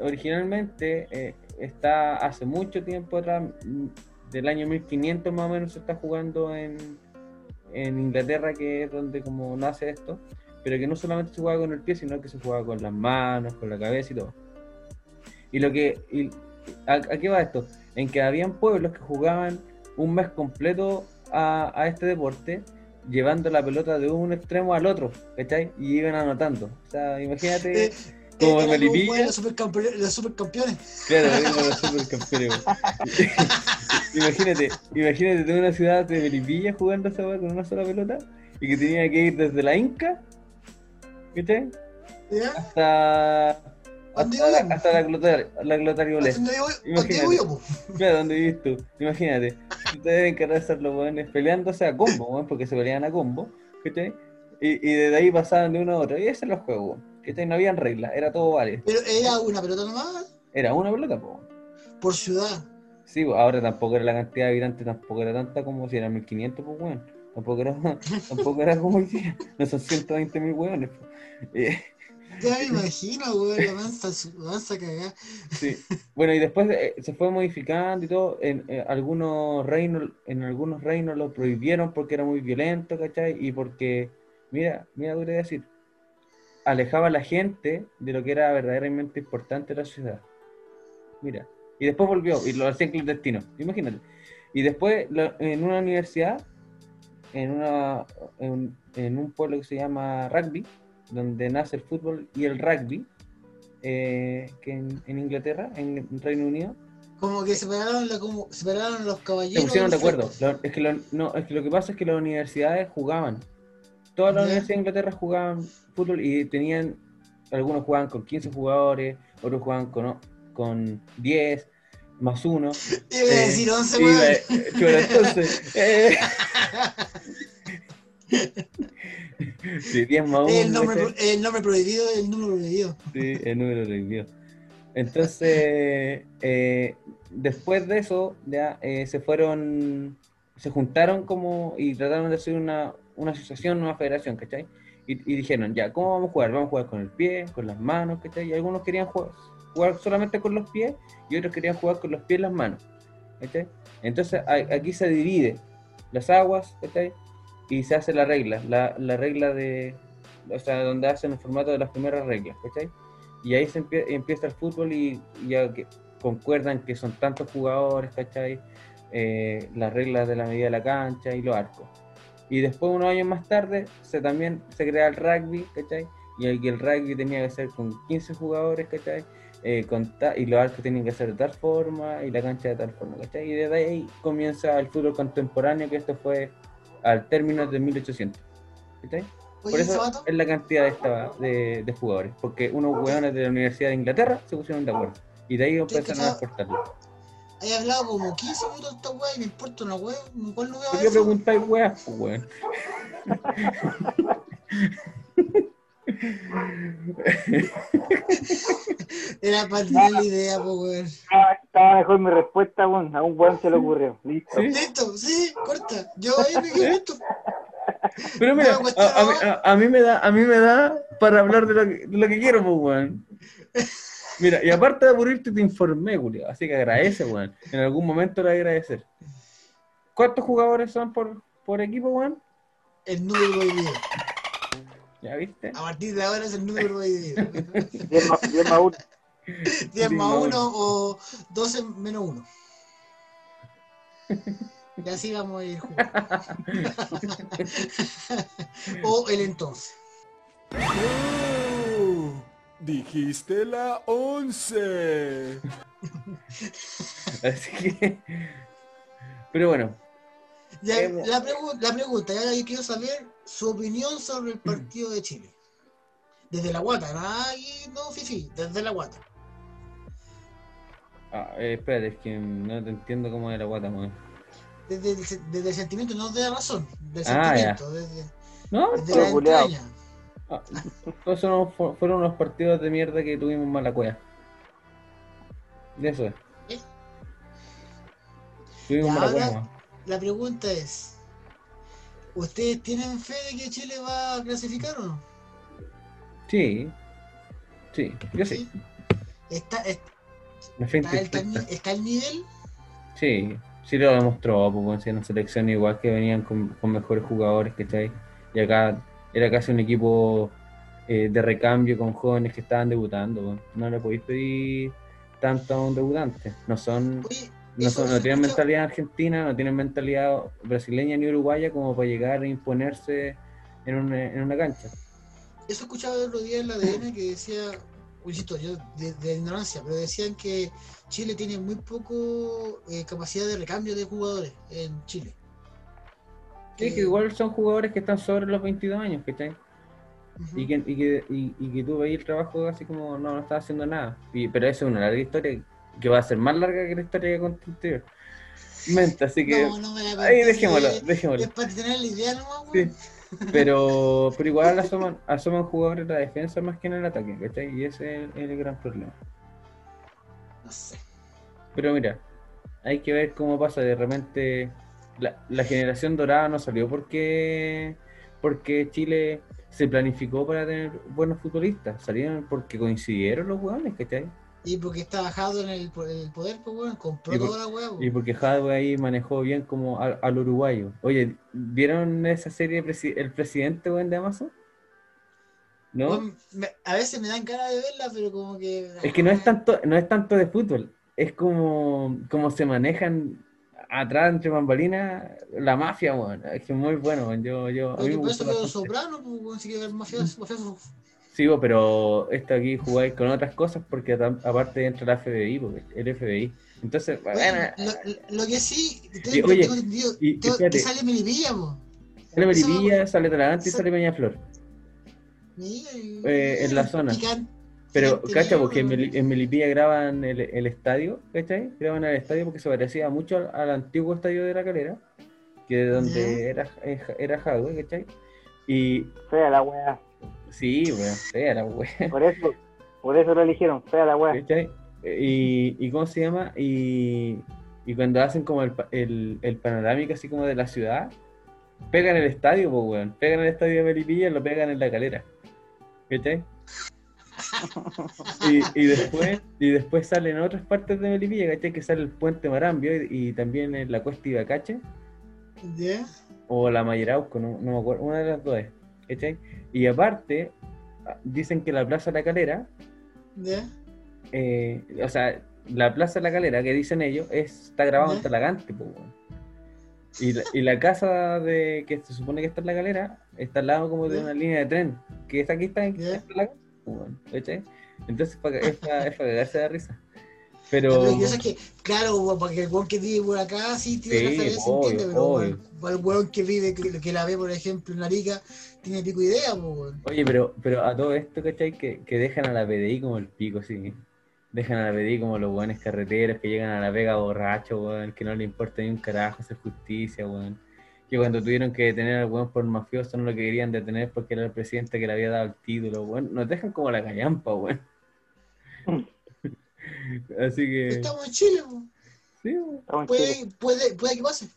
originalmente eh, está hace mucho tiempo atrás, mm, del año 1500 más o menos se está jugando en, en Inglaterra, que es donde como nace esto, pero que no solamente se jugaba con el pie, sino que se jugaba con las manos, con la cabeza y todo. Y lo que... y- ¿a, a qué va esto? En que habían pueblos que jugaban un mes completo a, a este deporte, llevando la pelota de un extremo al otro, ¿cachai? Y iban anotando. O sea, imagínate, Eh, como en Melipilla, los supercampe- los supercampeones. claro, los supercampeones. imagínate, imagínate de una ciudad de Melipilla jugando esa con una sola pelota y que tenía que ir desde la Inca, ¿cachai? Hasta, ¿Dónde hasta, la, hasta la glotaria, la glotaria Olé. ¿Dónde vivo- dónde Imagínate. Claro, donde vivís tú. Imagínate. Ustedes deben querer estar los weones peleándose a combo, weón, porque se peleaban a combo. ¿cachai? Y, y desde ahí pasaban de uno a otro. Y ese era el juego. ¿cachai? No habían reglas, era todo vale. Pero era una pelota nomás Era una pelota, po. por ciudad. Sí, ahora tampoco era la cantidad de habitantes, tampoco era tanta como si eran 1500, pues, weón. Tampoco era, tampoco era como hoy día. No son 120 mil weones, po. Eh, Ya me imagino, weón, la mansa, mansa cagada. Sí. Bueno, y después eh, se fue modificando y todo. En eh, algunos reinos, en algunos reinos lo prohibieron porque era muy violento, ¿cachai? Y porque, mira, mira, a decir, alejaba a la gente de lo que era verdaderamente importante la ciudad. Mira. Y después volvió y lo hacía clandestino. Imagínate. Y después lo- en una universidad, en, una, en, en un pueblo que se llama Rugby, donde nace el fútbol y el rugby, eh, que en, en Inglaterra, en Reino Unido, Como que separaron, la, como, separaron los se caballeros. pusieron de acuerdo. Lo- es, que lo, no, es que lo que pasa es que las universidades jugaban. Todas las universidades de Inglaterra jugaban fútbol y tenían, algunos jugaban con 15 jugadores, otros jugaban con, con 10, más uno. Iba a decir 11, iba- weón. chuta, entonces, eh, sí, 10 más 1. El nombre, el nombre prohibido, el número prohibido. Sí, el número prohibido. Entonces, eh, después de eso, ya eh, se fueron, se juntaron como y trataron de hacer una, una asociación, una federación, ¿cachai? Y, y dijeron, ya, ¿cómo vamos a jugar? Vamos a jugar con el pie, con las manos, ¿cachai? Y algunos querían jugar, jugar solamente con los pies y otros querían jugar con los pies y las manos, ¿cachai? Entonces, a- aquí se divide las aguas, ¿cachai? Y se hace la regla, la, la regla de, o sea, donde hacen el formato de las primeras reglas, ¿cachai? Y ahí se empie- empieza el fútbol y ya que concuerdan que son tantos jugadores, ¿cachai? Eh, las reglas de la medida de la cancha y los arcos. Y después, unos años más tarde, se también se crea el rugby, ¿cachai? Y el, el rugby tenía que ser con 15 jugadores, ¿cachai? Eh, con ta- y los arcos tenían que ser de tal forma y la cancha de tal forma, ¿cachai? Y desde ahí comienza el fútbol contemporáneo, que esto fue al término de 1800, ¿cachai? Por eso es la cantidad de, esta- de, de jugadores, porque unos hueones de la Universidad de Inglaterra se pusieron de acuerdo. Y de ahí empezaron a exportarlo. he hablado como 15 minutos de esta weá y me importa una weá. ¿Cuál no veo ¿Por qué preguntáis weas, pues, weón? Era para tener la idea, pues weón. Estaba, mejor mi respuesta, weón. A un weón se le ocurrió. Listo. Listo, sí, corta. Yo ahí me quedé listo. Pero mira, No cuesta a, a mí, nada. a- a mí me da, a mí me da para hablar de lo que, de lo que quiero, pues, weón. Mira, y aparte de aburrirte, te informé, Julio. Así que agradece, weón. En algún momento le voy a agradecer. ¿Cuántos jugadores son por, por equipo, weón? El número prohibido. ¿Ya viste? A partir de ahora es el número prohibido. 10 más, 10 más 1. 10 más más 1 o 12 menos 1. Y así vamos a ir jugando. o el entonces. Oh, dijiste la 11. Así que. Pero bueno, Ya, Eh, la, pregu- la pregunta, ya yo quiero saber su opinión sobre el partido de Chile. Desde la guata, nada aquí, no, fifi, desde la guata. ah, eh, espérate, es que no te entiendo cómo es la guata, weón. Desde el, se- desde el sentimiento, no de la razón, del Ah, ya. sentimiento, desde, ¿No? desde la entraña. Ah, esos no fu- fueron los partidos de mierda que tuvimos mala cueva. De eso es. ¿Eh? Tuvimos mala ahora- cueva. La pregunta es, ¿ustedes tienen fe de que Chile va a clasificar o no? Sí. Sí, yo sí. ¿Está, está, el, está nivel? Sí, sí lo demostró, si en selección igual que venían con, con mejores jugadores, ¿cachai? Y acá era casi un equipo eh, de recambio con jóvenes que estaban debutando. No le podéis pedir tanto a un debutante. No son, Oye, no, eso tienen escucha- mentalidad argentina, no tienen mentalidad brasileña ni uruguaya como para llegar a imponerse en una, en una cancha. Eso escuchaba el otro día en la ADN que decía, insisto, yo de, de ignorancia, pero decían que Chile tiene muy poco eh, capacidad de recambio de jugadores en Chile. Sí, que igual son jugadores que están sobre los 22 años, ¿cachai? Ujú. y que, y, que, y, y que tú veis el trabajo así como no, no estás haciendo nada. Y, pero esa es una larga historia que va a ser más larga que la historia que conté anterior. Mente, así que. No, no me la ahí dejémoslo, dejémoslo. Es para tener la idea nomás, Sí. Pero, pero igual asoman, asoman jugadores en la defensa más que en el ataque, ¿cachai? Y ese es el, el gran problema. No sé. Pero mira, hay que ver cómo pasa de repente. La, la generación dorada no salió porque, porque Chile se planificó para tener buenos futbolistas. Salieron porque coincidieron los hueones, ¿cachai? Y porque está bajado en el, po- el poder, pues weón, compró por- toda la weá, Y porque Hadwe ahí manejó bien como al, al uruguayo. Oye, ¿vieron esa serie presi- El Presidente, weón, de Amazon? ¿No? Me- a veces me dan ganas de verla, pero como que. Es que no es tanto, no es tanto de fútbol, es como, como se manejan atrás entre bambalinas la mafia, weón. Es que muy bueno, weón. Yo, yo, Porque por eso quedó soprano, pues si ver mafioso, mafioso. Sí, bo, pero esto aquí jugáis con otras cosas porque aparte entra la FBI, porque el FBI. Entonces, bueno, lo, lo que sí, Y, tengo, oye, tengo entendido y- tengo- espérate. que sale Melipilla, po. sale Melipilla, sale Talagante y sale Peñaflor. Eh, en la zona. Pero, cacha, porque en, Melipilla graban el, el estadio, ¿cachai? Graban el estadio porque se parecía mucho al, al antiguo estadio de la calera, que de donde Ya. era, eh, era Jadwe, ¿cachai? Y Fea la weá. Sí, weón, fea la wea, Por eso, por eso lo eligieron, fea la weá. ¿cachai? Y, y ¿cómo se llama? Y, y cuando hacen como el, pa- el, el panorámico así como de la ciudad, pegan el estadio, pues, weón, pegan el estadio de Melipilla y lo pegan en la calera, ¿cachai? Y, y después y después salen otras partes de Melipilla, ¿cachai? Que sale el puente Marambio y, y también en la cuesta Ibacache Ya, o la Mayerauco, no, no me acuerdo, una de las dos es, ¿cachai? Y aparte, dicen que la Plaza La Calera, eh, o sea, la Plaza La Calera, que dicen ellos, es, está grabado en. Talagante, weón. y, la, y la casa de que se supone que está en La Calera está al lado como de una línea de tren, que esta aquí está en po, weón, ¿cachai? Entonces es para cagarse de risa. Pero... Lo que es claro, porque el weón que vive por acá sí tiene Sí, referencia, obvio, entiende, pero obvio. el weón que vive, que, que la ve, por ejemplo, en Arica, tiene pico idea, pues, weón. Oye, pero, pero a todo esto, ¿cachai? Que, que dejan a la PDI como el pico, sí. Dejan a la PDI como los buenos carreteros que llegan a la vega borrachos, weón, que no le importa ni un carajo hacer justicia, weón. Que cuando tuvieron que detener al weón por mafioso no lo querían detener porque era el presidente que le había dado el título, weón. Nos dejan como la callampa, weón. Así que, Estamos en Chile, weón. sí, weón. Puede, puede, puede que pase.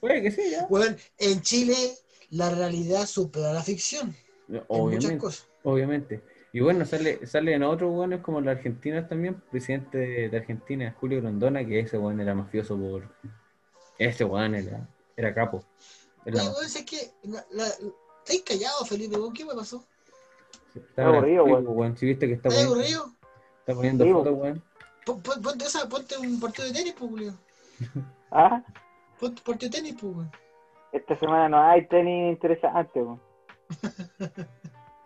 puede que sí, ya. Weón, en Chile la realidad supera la ficción. En muchas Obviamente. cosas. Obviamente. Y bueno, sale, salen otros buenos como los argentinos también, presidente de, Argentina, Julio Grondona, que ese weón era mafioso por. Ese weón era, era capo. Era Oye, weón, es que. La, la, estáis callado, Felipe. ¿Qué me pasó? Está aburrido, weón. Si viste que está ¿Estás poniendo, aburrido? está poniendo Sí, fotos, weón. Pon- pon- Ponte, esa, ponte un partido de tenis, pues, Julio. Ah, Ponte un partido de tenis, pues, weón. Esta semana no hay tenis interesante, weón.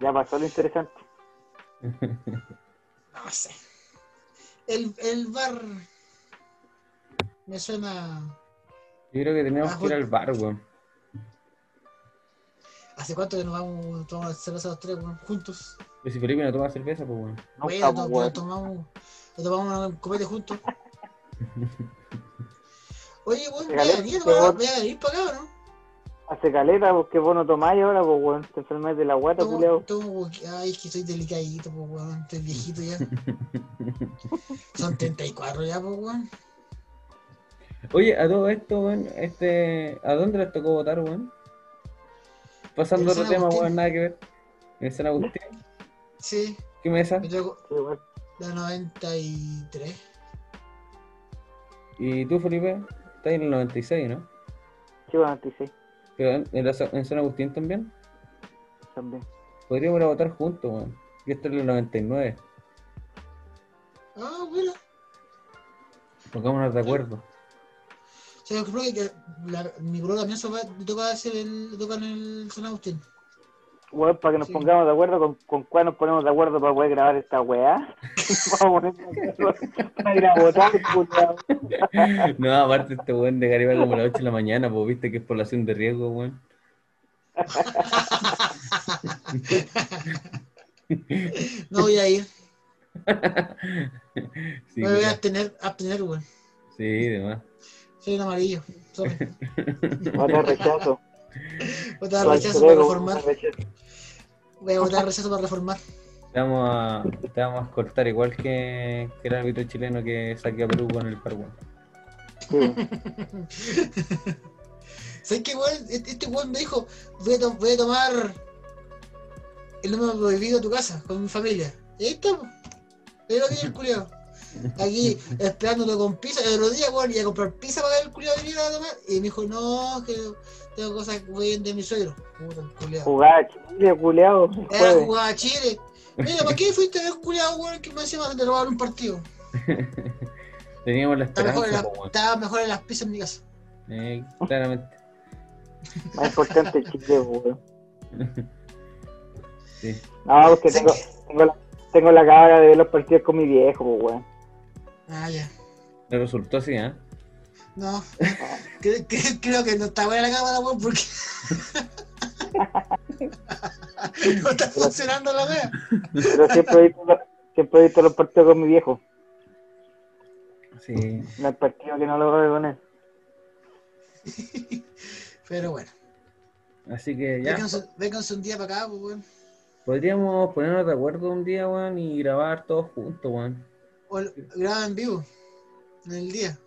Ya pasó lo interesante. No sé. El, el bar. Me suena. Yo creo que tenemos Ah, que ir al bar, weón. ¿Hace cuánto que nos vamos a tomar cerveza los tres, weón? Juntos. Pero si Felipe no toma cerveza, pues weón. No Bueno, tomamos. Lo tomamos un copete juntos. Oye, weón, voy Regálate, a venir, por favor. voy a venir para acá, ¿o ¿no? Hace caleta porque vos no tomáis ahora, pues, weón. Te enfermas de la guata, Tomo, culiao. tomo, ay, es que estoy delicadito, pues, weón. Estoy viejito ya. Son 34 ya, pues, weón. Oye, a todo esto, weón, este, ¿a dónde les tocó votar, weón? Pasando otro tema, weón, nada que ver. En San Agustín. Sí, ¿Qué mesa? me tocó la 93. Y tú, Felipe, estás en el 96, ¿no? Sí, weón, 96 Pero en, la- en San Agustín también. también. Podríamos ir a votar juntos, weón. Yo estoy en el 99. Ah, bueno. Pongámonos de acuerdo. O sea, yo creo que la, mi bro también se va, toca hacer el, toca en el San Agustín. Weón, para que nos Sí. pongamos de acuerdo, ¿con, con cuál nos ponemos de acuerdo para poder grabar esta weá? Vamos a ir a votar. No, aparte este weón de Gariba como a las 8 de la mañana, pues viste que es población de riesgo, weón. No voy a ir, Sí, me voy a abstener, abstener, weón. sí, demás. Soy un amarillo. Sorry. Rechazo. Votar rechazo para reformar. Voy a votar rechazo para reformar. Te vamos a, te vamos a cortar igual que, que el árbitro chileno que saqueó a Perú con el par, weón. Sí, weón. ¿Sabes qué, weón? Este, este weón me dijo, voy a, to- voy a tomar el número prohibido de tu casa, con mi familia. Y ahí lo tiene el culiado. Aquí esperándolo con pizza. El otro día, weón, iba a comprar pizza para que el culiado tomar. Y me dijo, no, que tengo cosas que voy de mi suegro. Puta, culiado. Jugaba a Chile, culeado. Era jugada a Chile. Mira, ¿para qué fuiste a ver culiado, weón, que me encima te robaron un partido? Teníamos la Estaba mejor, en esperanza, la- weón. estaba mejor en las pizzas en mi casa. Eh, claramente. Más importante el Chile, weón. Sí. No, porque tengo, tengo, la, tengo la cabra de ver los partidos con mi viejo, weón. Ah, ya. Le resultó así, ¿eh? No, creo, creo- creo que no está buena la cámara, weón, porque. no está funcionando la wea. Pero siempre he visto, los- siempre he visto los partidos con mi viejo. Sí. No hay partido que no lo veo con él. Pero bueno, Así que ya. vénganse, vénganse un día para acá, pues, weón. Podríamos ponernos de acuerdo un día, weón, y grabar todos juntos, weón. O graba en vivo, en el día.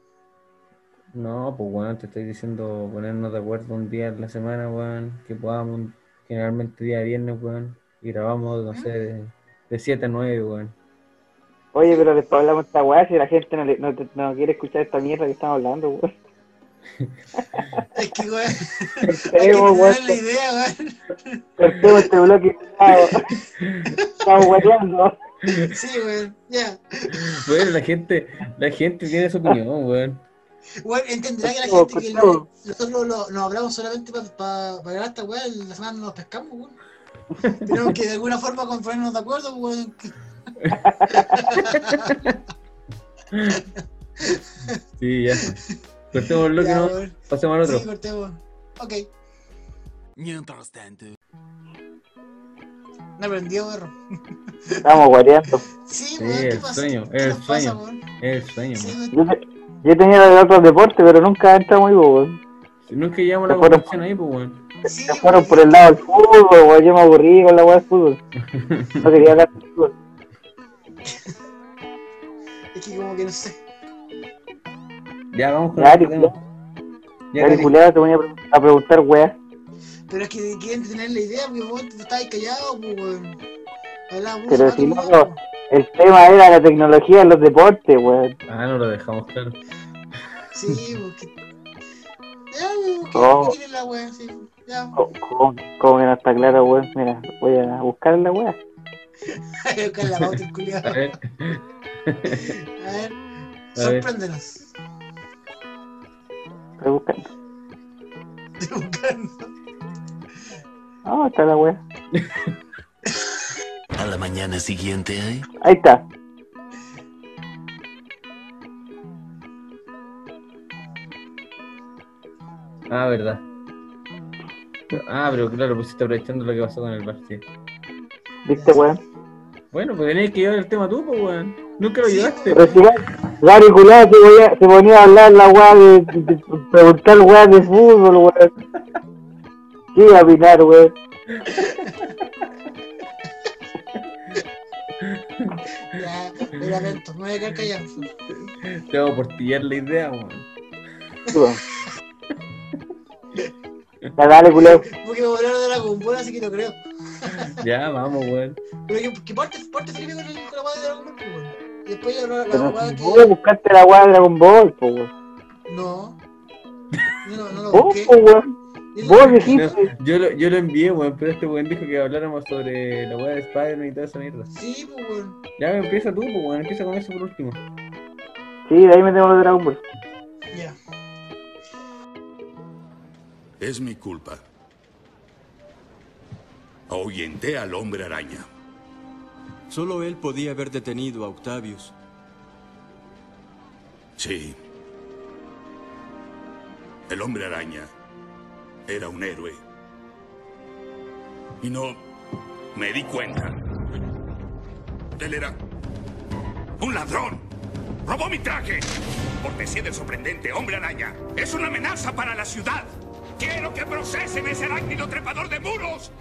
No, pues weón, te estoy diciendo ponernos de acuerdo un día en la semana, weón, que podamos, generalmente día viernes, weón, y grabamos, no sé, de, de 7 a 9, weón. Oye, pero después hablamos de esta weá si la gente no, le- no, te- no quiere escuchar esta mierda que estamos hablando, weón. Es que, weón, tener la idea, weón. Cortemos este bloque. Estamos, estamos weando. Sí, weón, ya. Bueno, la gente, la gente tiene su opinión, weón. Weón, entenderá que la gente que lo- nosotros lo- nos hablamos solamente para grabar esta weá, la semana no nos pescamos, weón. Tenemos que de alguna forma ponernos de acuerdo, weón. que- Sí, ya. Cortemos el bloque, Ya, ¿no? Pasemos al otro. Sí, cortemos. Ok. Mientras tanto. No aprendió, perro. Estamos guareando. Sí, Sí, weón, ¿qué el pasa? sueño, ¿Qué el pasa, sueño. el sueño, Sí. Yo, yo he tenido de otros deportes, pero nunca entramos ahí, weón. Si nunca llevamos la conversación ahí, pues, weón. Sí, Se fueron por el lado del fútbol, weón. Yo me aburrí con la weá del fútbol. No quería hablar de fútbol. Es que como que no sé. Ya, vamos con Ya, el tema. Ya, te voy a, pre- a preguntar, weá. Pero es que quieren tener la idea, porque vos te estabas callado, pues, weón. Hablaba mucho Pero si weón. no, el tema era la tecnología en los deportes, weón. Ah, no lo dejamos claro. Sí, porque. Ya, weón, que Oh. la weá, sí. Ya, ¿Cómo, cómo- que no está claro, weón? Mira, voy a buscar la weá. Voy a buscar la pauta, culiado. A ver. A ver, ver. sorpréndenos. Estoy buscando. Estoy buscando. Ah, está la weá. A la mañana siguiente, ¿eh? Ahí está. Ah, verdad. Ah, pero claro, pues está aprovechando lo que pasó con el sí. ¿Viste, weón? Bueno, pues tenías que llevar el tema tú, pues, weón. Nunca lo llevaste. Pero si Gary ponía- se ponía a hablar la weá de, de- de preguntar weá de fútbol, weón. ¿Qué iba a opinar, weón? Ya, me lamento, me voy a quedar callado. Te hago por pillar la idea, weón. Ya, dale, culiado. Porque me volaron de la bombona, así que no creo. Ya, vamos, weón. Pero que, que parte, parte Felipe con, el, con la weá de Dragon Ball, pues, weón. Y después ya la, la si que. vos buscaste la weá de Dragon Ball, po, weón. No. Yo no, no lo Vos, busqué. po, weón. Lo- Vos No, yo, lo, yo lo envié, weón, pero este weón dijo que habláramos sobre la weá de Spider-Man y toda esa mierda. Sí, pues, weón. Ya, empieza tú, pues, weón. Empieza con eso por último. Sí, de ahí metemos los de Dragon Ball. Ya. Es mi culpa. Ahuyenté al hombre araña. Solo él podía haber detenido a Octavius. Sí. El hombre araña era un héroe. Y no me di cuenta. Él era un ladrón. Robó mi traje. Cortesía del sorprendente hombre araña. Es una amenaza para la ciudad. Quiero que procesen ese arácnido trepador de muros.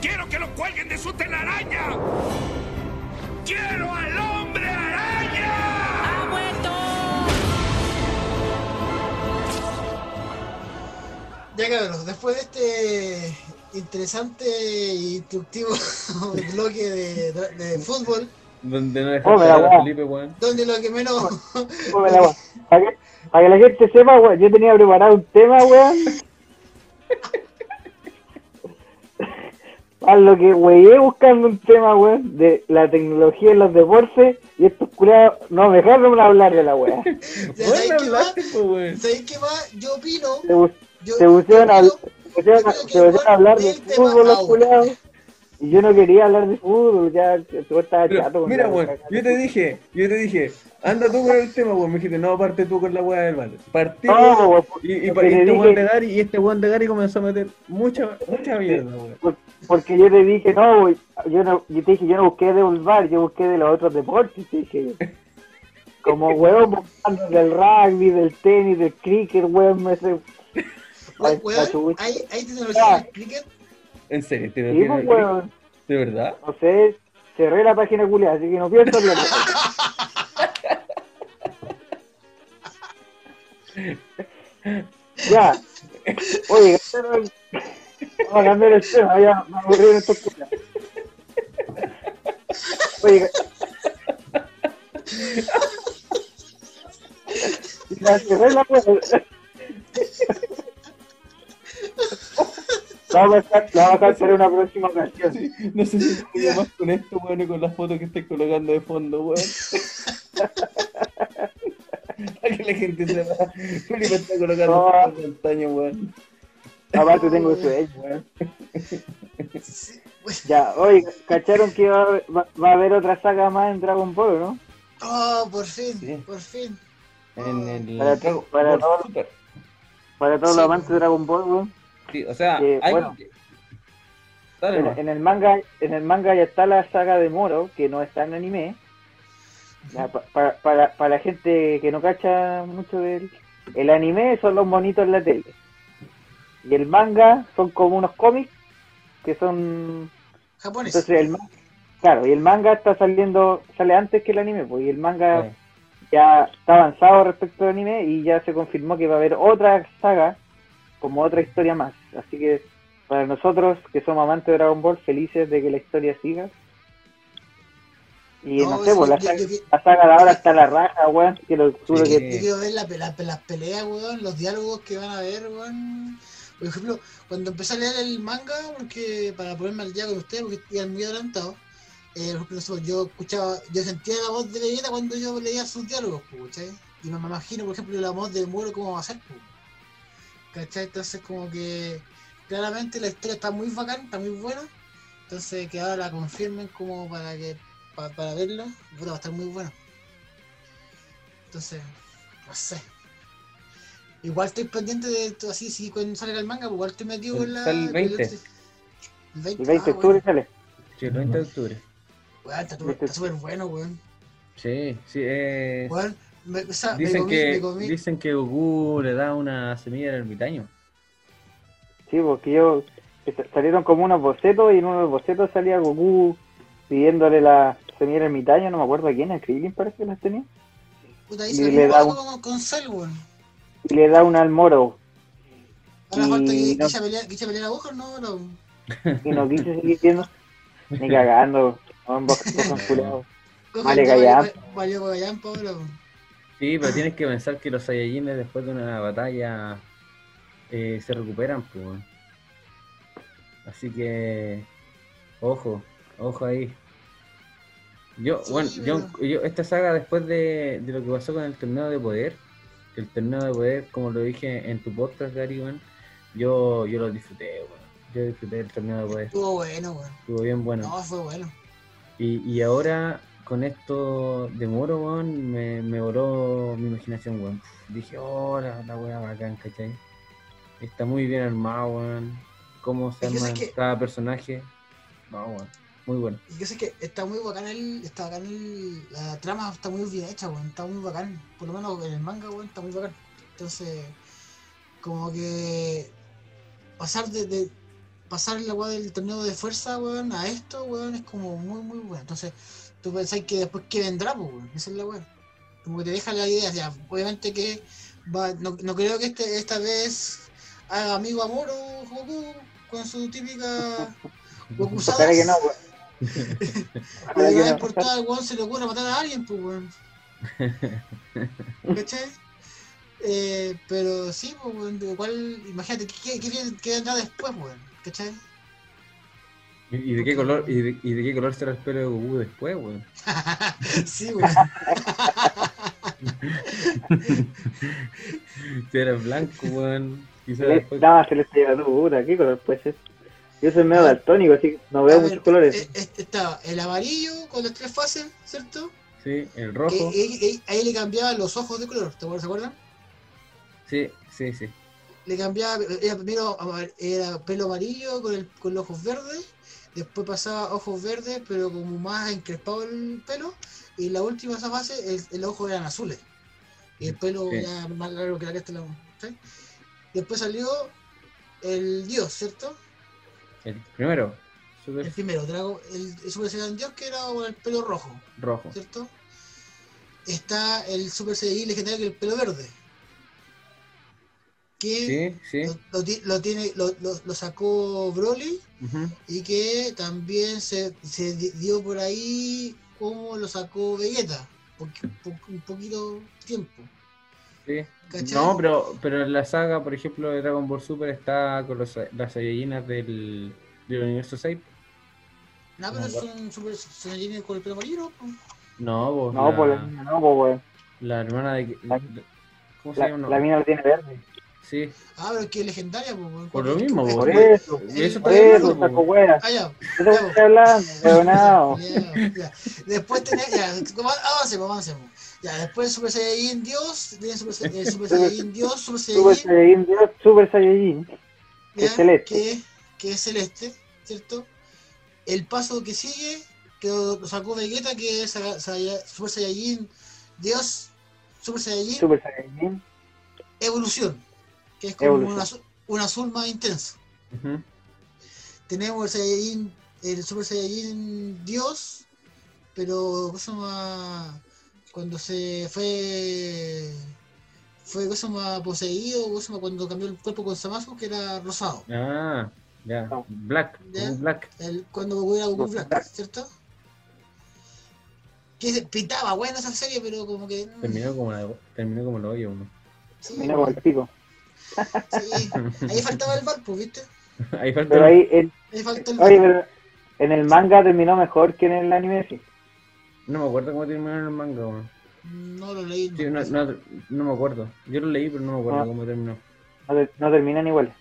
Quiero que lo cuelguen de su telaraña. ¡Quiero al hombre araña! Ya cabros, después de este interesante e instructivo bloque de, de fútbol, Donde no Oh, me dejaste la a weá. Felipe, weón. donde lo que menos... Come la. Para que, para que la gente sepa, weón, yo tenía preparado un tema, weón. A lo que weé buscando un tema, weón, de la tecnología en los deportes y estos curados no me dejaron hablar de la weá. Ya, ¿Sabéis qué más? pues. ¿Sabéis qué más? Yo opino... Se, bus- Yo, se pusieron a, hablar de fútbol los curados. Y yo no quería hablar de fútbol, ya todo estaba Pero, chato. con mira, weón, yo te dije, yo te dije, anda tú con el tema, weón. Me dijiste, no, parte tú con la weá del bate. Partí, No, weón, weón, y, y, este weón dije- de Gary, y este weón de Gary comenzó a meter mucha, mucha mierda, weón. Por- Porque yo te dije, no, güey, yo no, yo te dije, yo no busqué de un bar, yo busqué de los otros deportes, te dije yo. Como buscando del rugby, del tenis, del cricket, weón, me sé. Weón, chucha. ¿hay, hay tecnología en el cricket? ¿En serio? ¿Te Sí, pues, weón. ¿De verdad? No sé, cerré la página culiada, así que no pierdo plata. ya. Oye, vamos a cambiar el tema, ya me aburrí en estos culiados. Oye, la cerré la puerta. Vamos a dejar para una próxima ocasión. No sé si puedo más con esto, weón, y con las fotos que estoy colocando de fondo, weón. Para que la gente sepa. Felipe está colocando No. fotos de antaño, weón. Aparte tengo sueño, weón. Ya, oye, ¿cacharon que va, a haber- va, va a haber otra saga más en Dragon Ball, no? Oh, por fin, Sí. por fin. En el Para- para Ball todo- Super. Para todos Sí, los amantes de Dragon Ball, weón. Sí, o sea, Eh, hay bueno. que- Dale, En, el manga, en el manga ya está la saga de Moro, que no está en anime. Ya, pa- para, para, para la gente que no cacha mucho del el anime son los monitos en la tele. Y el manga son como unos cómics que son Japonés. entonces el claro, y el manga está saliendo sale antes que el anime, pues y el manga ya está avanzado respecto al anime y ya se confirmó que va a haber otra saga como otra historia más. Así que para nosotros que somos amantes de Dragon Ball, felices de que la historia siga. Y no, No, sé, sí, pues la, saga, la saga de ahora está la raja, weón, que lo juro Sí. que Yo quiero ver la, pe- la, las peleas, weón, los diálogos que van a ver, weón. Por ejemplo, cuando empecé a leer el manga, porque para ponerme al día con ustedes, porque iban muy adelantados, eh, yo escuchaba, yo sentía la voz de Vegeta cuando yo leía sus diálogos, pues, ¿cachai? Y me imagino, por ejemplo, la voz de Moro cómo va a ser, pues. ¿Cachai? Entonces, como que claramente la historia está muy bacán, está muy buena. Entonces, que ahora la confirmen como para que pa- para verla, puta, va a estar muy buena. Entonces, no sé. Igual estoy pendiente de esto, así, si cuando salga el manga, pues igual estoy metido en la. El 20. El 20, el 20 de ah, octubre bueno. sale. Sí, el 20 de octubre. Weón, está súper bueno, weón. Sí, sí, eh, Weón, me, o sea, me dicen, comí, que, me comí. dicen que Goku le da una semilla al ermitaño. Sí, porque yo salieron como unos bocetos y en uno de los bocetos salía Goku pidiéndole la semilla del ermitaño, no me acuerdo a quién, a Krillin parece que las tenía. Puta, y le da un- con, con Cell. Y le da una al moro. Ahora Y falta que no- Kisha pelea, Kisha pelea a no, no. Y no quise seguir viendo. Ni cagando. Son culiados. Coja, Vale, callampa, weón. Sí, pero tienes que pensar que los Saiyajines después de una batalla eh, se recuperan, pues. Así que, ojo, ojo ahí. Yo, bueno, yo, yo, esta saga después de, de lo que pasó con el torneo de poder, el torneo de poder, como lo dije en tu podcast, Gary, weón, yo, yo lo disfruté, weón. Yo disfruté del torneo de poder. Estuvo bueno, weón. Estuvo bien bueno. No, fue bueno. Y, y ahora, con esto de Moro, weón, me, me voló mi imaginación, weón. Dije, oh, la, la weá bacán, ¿cachai? Está muy bien armado, weón. Cómo se arma que- cada personaje. No, weón. Muy bueno. Y yo sé que está muy bacán el, está bacán el, la trama está muy bien hecha, weón, está muy bacán, por lo menos en el manga, weón, está muy bacán. Entonces, como que pasar de, de- pasar la weá del torneo de fuerza, weón, a esto, weón, es como muy muy bueno. Entonces, tú pensáis que después qué vendrá, pues, weón, esa es la weá. Como que te deja la idea, ya, obviamente que va, no, no creo que este, esta vez haga amigo a Moro, Goku, con su típica Ojalá Gokusada. que no, weón. Que la no. importada al weón se le ocurre matar a alguien, pues weón. ¿Cachai? Eh, pero sí, pues weón, cuál, imagínate, ¿qué, qué, qué, qué vendrá después, weón? ¿Cachai? ¿Y de qué color, y de, y de qué color será el pelo de Goku después, weón? sí, weón. Si era blanco, weón. Quizá Le- después. No, se le está llevando puta, ¿qué color puede ser? Yo soy medio daltónico, así que no veo A ver, muchos colores. eh, este estaba el amarillo con las tres fases, ¿cierto? Sí, el Que, rojo. eh, eh, ahí le cambiaban los ojos de color, ¿te acuerdas? ¿Se acuerdan? Sí, sí, sí. le cambiaba, era primero era pelo amarillo con, el, con los ojos verdes, después pasaba ojos verdes, pero como más encrespado el pelo, y la última esa fase, el, el ojo eran azules, y el pelo Sí. ya más largo que la cresta. de la- ¿sí? Después salió el dios, ¿cierto? El primero, super El primero, Drago, el, el Super Saiyan Dios que era con el pelo rojo, rojo. ¿cierto? Está el Super Saiyan legendario que el pelo verde. Que Sí, sí. lo, lo ti- lo tiene, lo, lo- lo sacó Broly Ujú. y que también se, se di- dio por ahí como lo sacó Vegeta, porque po- un poquito tiempo. Sí. No, pero, pero en la saga, por ejemplo, de Dragon Ball Super está con los, las Saiyajines del, del universo 6. No, pero son Super Saiyajin con el pelo amarillo, ¿no? Vos, No, la, pues la no, pues la hermana de... La- ¿Cómo se La, llama? la mina lo tiene verde. Sí, Ah, pero es que es legendaria, pues. por lo mismo. Por eso, por eso, saco wea. Ah, ya. ¿De qué estoy hablando? Huevonao. Ya, ya. Después tenés, ya, avancemos, avancemos. Ya, después Super Saiyajin Dios, Super, eh, Super Saiyajin Dios, Super Super Saiyajin, Saiyajin, Dios, Super Saiyajin. ya, es celeste. Que, que es celeste, ¿cierto? El paso que sigue, que lo sacó Vegeta, que es Super Saiyajin Dios, Super Saiyajin Super Saiyajin. Evolución, que es como un azul, un azul más intenso. Tenemos el Saiyajin, el Super Saiyajin Dios, pero ¿cómo se llama? Cuando se fue fue cosa más poseído, cosa más cuando cambió el cuerpo con Zamasu, que era rosado. Ah, ya. Black. Goku Black. El, cuando Goku era Goku Black, Black. ¿cierto? Que se- pintaba buena esa serie, pero como que. mm, Terminó como, la, terminó como lo hoyo, uno. sí, Mira como el pico. Sí. Ahí faltaba el bar, pues, ¿viste? Ahí falta. Pero ahí, en, Ahí falta el oye, pero en el manga terminó mejor que en el anime, sí. No me acuerdo cómo terminó el manga, weón. No lo leí. Sí, no, no, no me acuerdo. Yo lo leí, pero no me acuerdo Ah. cómo terminó. No, no terminan igual.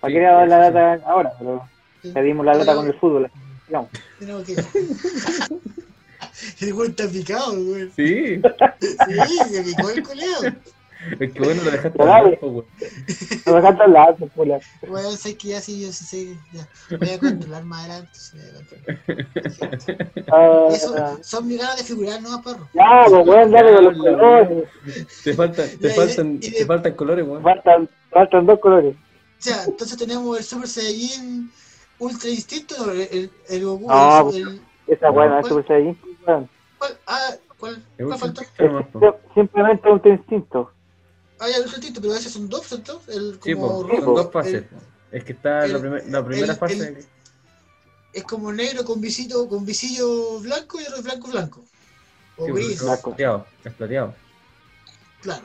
¿Para Sí, qué le dar la sí. data ahora? Pero Sí. le dimos la data Oye, con el fútbol. digamos. Tenemos que. el güey está picado, güey. Sí, Sí, se picó el coleado. es que bueno lo dejaste hablar, po, weón. Nos dejaste al lado, pula. Bueno, sé que ya sí, yo sí sé. Ya. Voy a controlar más adelante. Ah, Eso, son mis ganas de figurar, ¿no, perro? ya, pues weón, dale con los colores. Te faltan, te de- faltan, y de- te faltan colores, weón. Faltan, faltan dos colores. O sea, entonces tenemos el Super Saiyajin Ultra Instinto, el, el, el Goku. No, el, el- Esa es ¿cuál? Super Saiyajin. ¿Cuál? Ah, ¿cuál? ¿Cuál. Sim- Simplemente un instinto. Ah, ya, el Ultra Instinto, pero esos son dos, ¿cierto? El, Sí, como po, rojo, son dos fases. Es que está la, primer- la primera el- fase. el- es como negro con visito, con visillo blanco y otro es blanco blanco. O sí, gris, es plateado, es plateado. claro.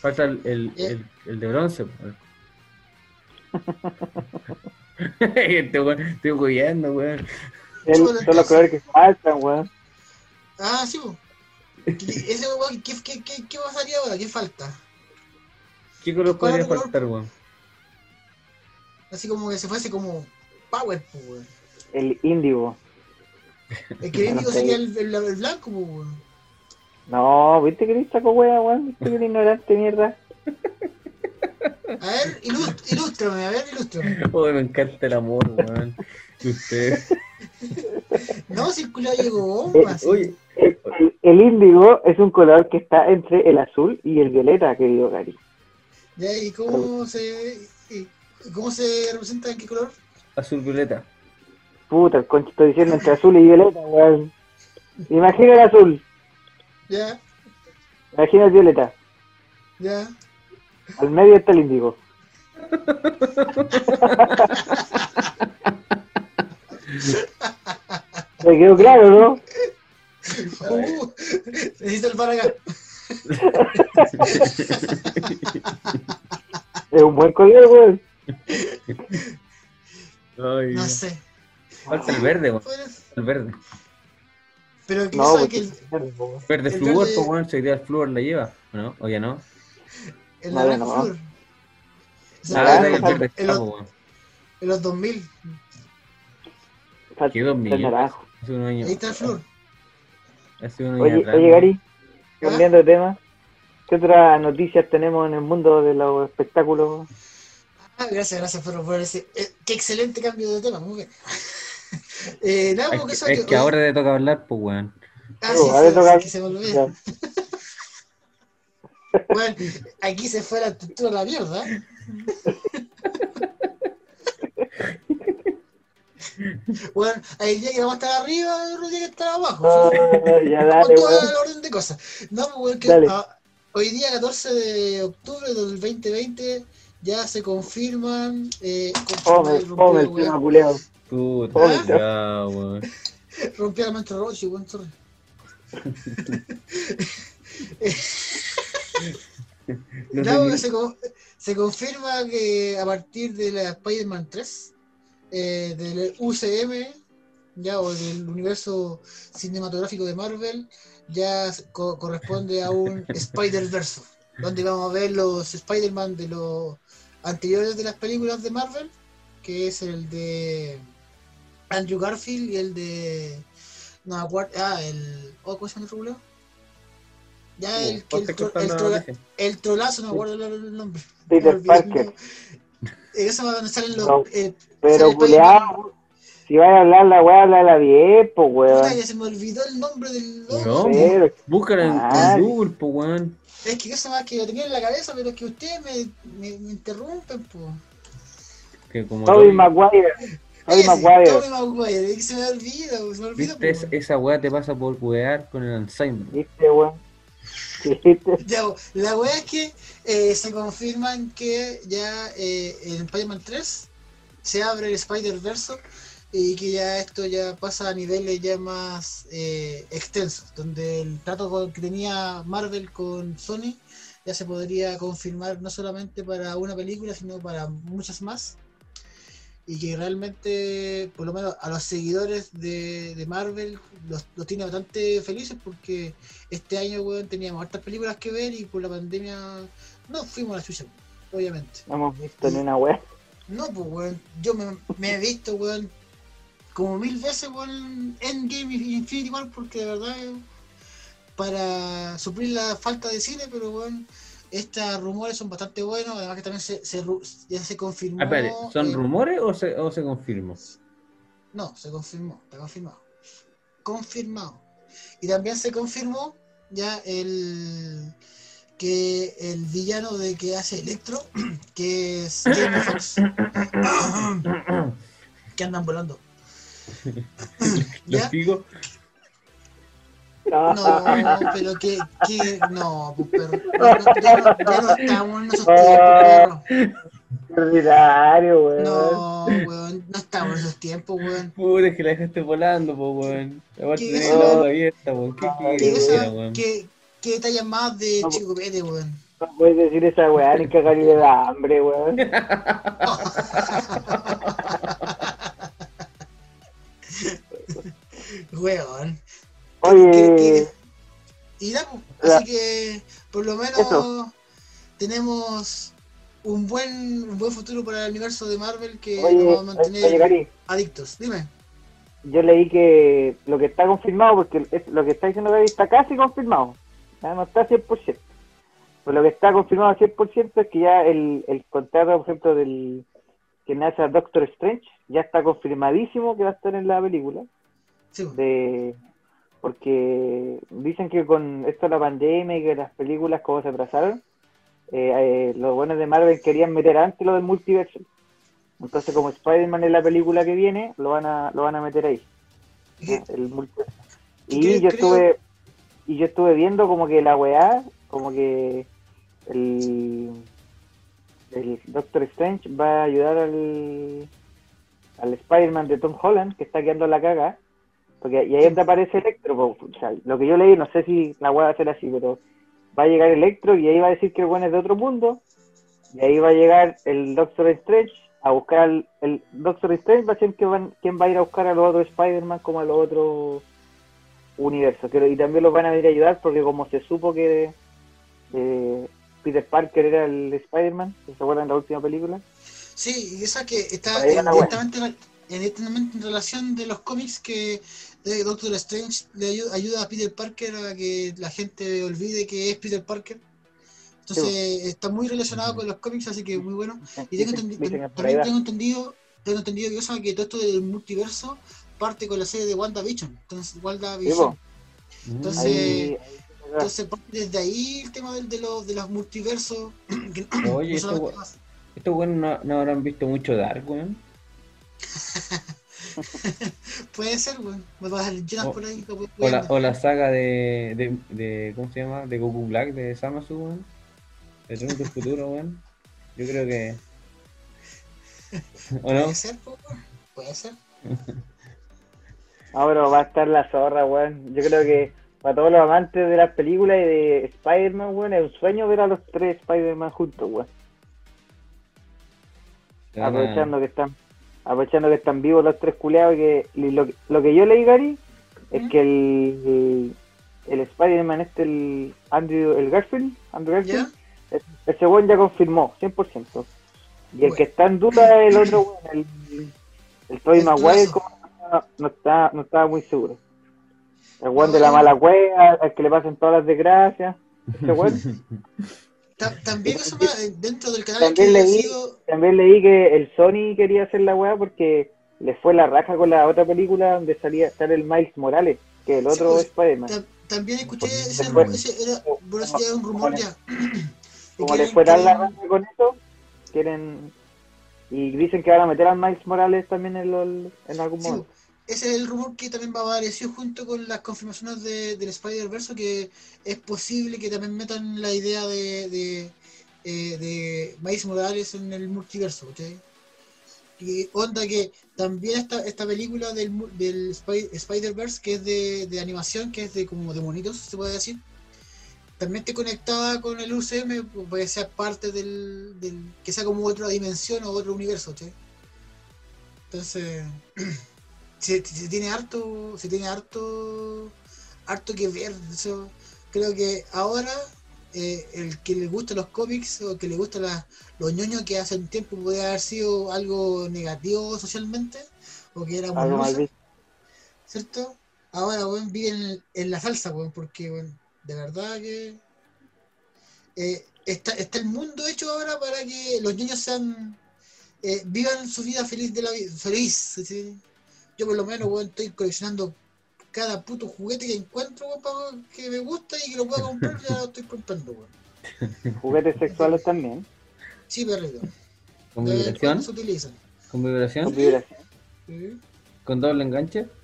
Falta el, el, Eh. el, el de bronce. este weón, estoy huyendo, weón. Son los colores que faltan, weón. Ah, sí, po. ¿Qué- Ese weón, ¿qué, qué, qué, ¿qué pasaría ahora? ¿Qué falta? ¿Qué color ¿Cuál podría faltar, weón? Así como que se fuese como Power, weón. El índigo. El que índigo sería el, el, el blanco, weón. No, viste que eres saco wea, weón. Viste que eres ignorante, mierda. A ver, ilust- ilústrame, a ver, ilústrame. Oh, me encanta el amor, weón. De ustedes. No, si el culo llegó Eh, bomba, sí. Oye, El, el- el índigo es un color que está entre el azul y el violeta, querido Gary. Ya, ¿y cómo se, y cómo se representa en qué color? azul violeta. Puta, el concho estoy diciendo entre azul y violeta, weón. Imagina el azul, Ya, imagina el violeta. ya. Al medio está el índigo. Me quedó claro, ¿no? Uh, necesito el para acá. Es un buen color, weón. Ay, No sé. Falta el verde, weón. El verde. Pero que No, sabe pues, que el, Verde El flúor, verde- pues weón, si día el flúor la lleva, ¿o ¿no? ¿O ya no? el No, naranja no. Esa Ah, weá verdad que el verde en, está, los, pues, weón. en los 2000. Falta ¿Qué dos el millones? naranjo. Hace unos años. Ahí está el flor. Hace Oye, atrás. oye, Gary, ¿Ah? cambiando de tema, ¿qué otras noticias tenemos en el mundo de los espectáculos? Ah, gracias, gracias por, por ese. eh, qué excelente cambio de tema, muy bien. eh, nada, Es que, es ahora te toca hablar, pues weón. Ah, Oh, sí, a ver, sí, toca- que se. Bueno, aquí se fue la estructura a la mierda. Bueno, hay día que vamos a estar arriba y otro día que estar abajo. Ah, ya dale, Con todo el orden de cosas. No, pues, weón, que Dale. ah, hoy día, 14 de octubre del 2020, ya se confirman. Eh, confirma- fome el weón, culeado. Puta, ¿Ah? ya, weón. rompió la mente Rochi, weón, sorry. No Ya, porque se, se confirma que a partir de la Spider-Man 3, eh, del UCM, ya, o del universo cinematográfico de Marvel, ya co- corresponde a un Spider-Verse, donde vamos a ver los Spider-Man de los anteriores de las películas de Marvel, que es el de Andrew Garfield y el de. No me acuerdo. Ah, el. Oh, ¿Cómo se llama el rubio? Ya el, el, el, el trolazo, no me acuerdo el, nombre. Peter Parker. Eso va donde salen los. No, eh, Pero culeado, si vas a hablar la weá, háblala bien, Puta, weón. ya se me olvidó el nombre del loco. No, búscala en, en Ah. Google, pues weón. Es que eso más que lo tenía en la cabeza, pero es que ustedes me, me, me interrumpen, pues. Que como Toby- Maguire. Tobey Ese, Maguire. Tobey Maguire, es que se me olvida, se me olvida. ¿Viste? Es- esa weá te pasa por wear con el Alzheimer. ¿Viste, weón? Ya, la wea es que eh, se confirman que ya eh, en Spider-Man 3 se abre el Spider-Verse y que ya esto ya pasa a niveles ya más eh, extensos, donde el trato que tenía Marvel con Sony ya se podría confirmar no solamente para una película, sino para muchas más. Y que realmente, por lo menos a los seguidores de, de Marvel, los, los tiene bastante felices porque este año, weón, teníamos hartas películas que ver y por la pandemia no fuimos a la chucha, obviamente. No hemos visto ni una weá. No, pues, weón, yo me, me he visto, weón, como mil veces, weón, Endgame y Infinity War porque de verdad, para suplir la falta de cine, pero, weón, estos rumores son bastante buenos, además que también se, se ya se confirmó. Ah, espere, ¿son eh, rumores o se, o se confirmó? No, se confirmó, está confirmado. Confirmado. Y también se confirmó ya el que el villano de que hace Electro, que es Jamie Foxx, que andan volando. ¿Los ¿Ya? No, pero que, que no, pues, perro, ya, no, ya no- ya no estamos en esos tiempos, perro. Ordinario, weón. No, weón, no estamos en esos tiempos, weón. Puta, es que la dejaste volando, po, weón. Aparte ¿Qué quieres, weón? detalles más de Chico Pete, weón. No puedes decir esa weá ni cagar y le da hambre, weón. Weón. Oye, Que- que- y nada, pues, Ya. así que por lo menos Eso. tenemos un buen, un buen futuro para el universo de Marvel que Oye, nos va a mantener oye, Gary. adictos. Dime. yo leí que lo que está confirmado, porque lo que está diciendo Gaby está casi confirmado. Ya no está 100%. Pues lo que está confirmado 100% es que ya el, el contrato, por ejemplo, del que nace a Doctor Strange, ya está confirmadísimo que va a estar en la película. Sí, pues. de porque dicen que con esto de la pandemia y que las películas como se atrasaron, eh, eh, los buenos de Marvel querían meter antes lo del multiverso. Entonces como Spider-Man es la película que viene, lo van a, lo van a meter ahí. El multiverso. Y yo estuve y yo estuve viendo como que la weá, como que el el Doctor Strange va a ayudar al, al Spider-Man de Tom Holland, que está quedando la caga. Porque, y ahí donde aparece Electro. po. O sea, lo que yo leí, no sé si la weá va a ser así, pero va a llegar Electro y ahí va a decir que el bueno es de otro mundo. Y ahí va a llegar el Doctor Strange a buscar al, el Doctor Strange va a ser que van, quien va a ir a buscar a los otros Spider-Man como a los otros universos. Que, y también los van a venir a ayudar porque como se supo que eh, Peter Parker era el Spider-Man, ¿se acuerdan de la última película? Sí, y esa que está eh, directamente, en- directamente en relación de los cómics que de Doctor Strange le ayuda, ayuda a Peter Parker a que la gente olvide que es Peter Parker. Entonces está muy relacionado con los cómics, así que muy bueno. Y tengo Dicen- entendi- dicen que por ahí también tengo entendido, tengo entendido que, que todo esto del multiverso parte con la serie de WandaVision. Entonces, WandaVision. Entonces, Ahí- entonces parte desde ahí el tema del- de, los, de los multiversos. que Oye, no esto, estos weones no, no habrán visto mucho Dark, weón. Puede ser, weón. Me vas a salir llenas O- por ahí. O la, o la saga de, de, de. ¿Cómo se llama? De Goku Black de Samasu, weón. De Tron del Futuro, weón. Yo creo que. ¿O no? Puede ser, weón. Puede ser. No, pero va a estar la zorra, weón. Yo creo que para todos los amantes de las películas y de Spider-Man, weón, es un sueño ver a los tres Spider-Man juntos, weón. Aprovechando que están aprovechando que están vivos los tres culeados y que lo, lo que yo leí, Gary, es que el, el, el Spider-Man este, el Andrew, el Garfield, Andrew Garfield, el- ese weón ya confirmó, 100%. Y el que está en duda es el otro el, el Tobey El Maguire, como no, no está, no estaba muy seguro. El weón de la mala wea, al que le pasan todas las desgracias, ese weón. Ta- También eso más, eh, dentro del canal También leí, sido. también leí que el Sony quería hacer la weá porque le fue la raja con la otra película donde salía sale el Miles Morales, que el otro pues, Spider-Man. ta- También escuché ese, Después- ese era, bueno, ya es un rumor ya. Como le fue tan la raja con eso, quieren y dicen que van a meter al Miles Morales también en, en algún Sí, momento. Ese es el rumor que también va a aparecer junto con las confirmaciones de, del Spider-Verse, que es posible que también metan la idea de, de, eh, de Morales en el multiverso, ¿cachai? Y onda que también esta, esta película del, del Spider-Verse, que es de, de animación, que es de como de monitos, se puede decir, también te conectada con el UCM, puede ser parte del, del que sea como otra dimensión o otro universo, ¿cachai? Entonces, se, se tiene harto, se tiene harto, harto que ver. Eso, creo que ahora eh, el que le gusta los cómics o que le gusta la- los ñoños que hace un tiempo puede haber sido algo negativo socialmente o que era muy mal visto. ¿cierto? Ahora, weón, viven en, la salsa, weón, porque, weón, de verdad que eh, está, está el mundo hecho ahora para que los niños sean eh, vivan su vida feliz de la vida, feliz. ¿sí? Yo por lo menos, weón, estoy coleccionando cada puto juguete que encuentro, weón, que me gusta y que lo pueda comprar, ya lo estoy comprando, weón. Juguetes sexuales también. Sí, perrito. ¿Con en vibración? cuando se utilizan. ¿Con vibración? Con vibración. Sí. ¿Con doble enganche?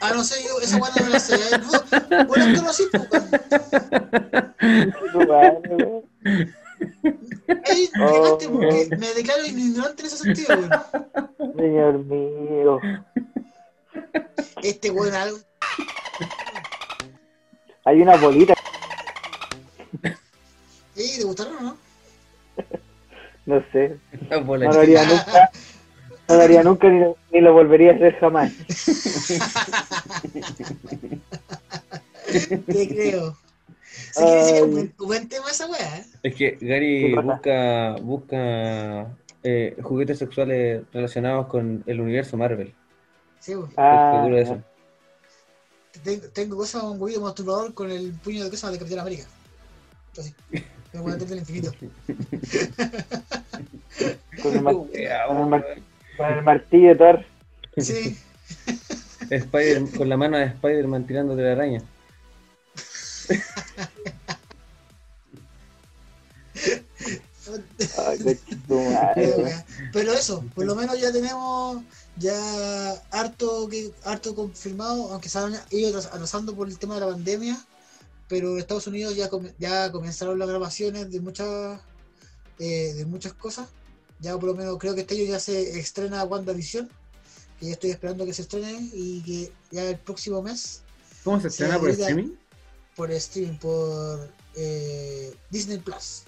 Ah, no sé, yo esa weón no me la sé. ¿eh? Vos- vos la conocí, weón. Oh. porque me declaro ignorante en ese sentido, weón. Señor mío. Este weón algo. Hay una bolita, Ey, ¿te gustaron o no? no sé. No lo haría nunca. No lo haría nunca ni lo, ni lo volvería a hacer jamás. Te creo. Sí, es un Ay. buen, buen tema esa weá, ¿eh? Es que ¿Qué Gary busca, busca eh, juguetes sexuales relacionados con el universo Marvel. Sí, weón. Estoy Ah, seguro de eso. Tengo, tengo cosas, un huevito masturbador con el puño de cosas de Capitán América. Me voy a meter del infinito. con, el mar- Wea, con el mar- weón. con el martillo de Thor. Sí. Spider, con la mano de Spider-Man tirando de la araña. Ay, qué Pero, eso, por lo menos ya tenemos ya harto que harto confirmado, aunque se han ido atras- atrasando por el tema de la pandemia, pero en Estados Unidos ya, ya comenzaron las grabaciones de muchas eh, de muchas cosas. Ya por lo menos creo que este año ya se estrena WandaVision, que ya estoy esperando que se estrene y que ya el próximo mes ¿Cómo se estrena por grita streaming? Por streaming, por eh, Disney Plus.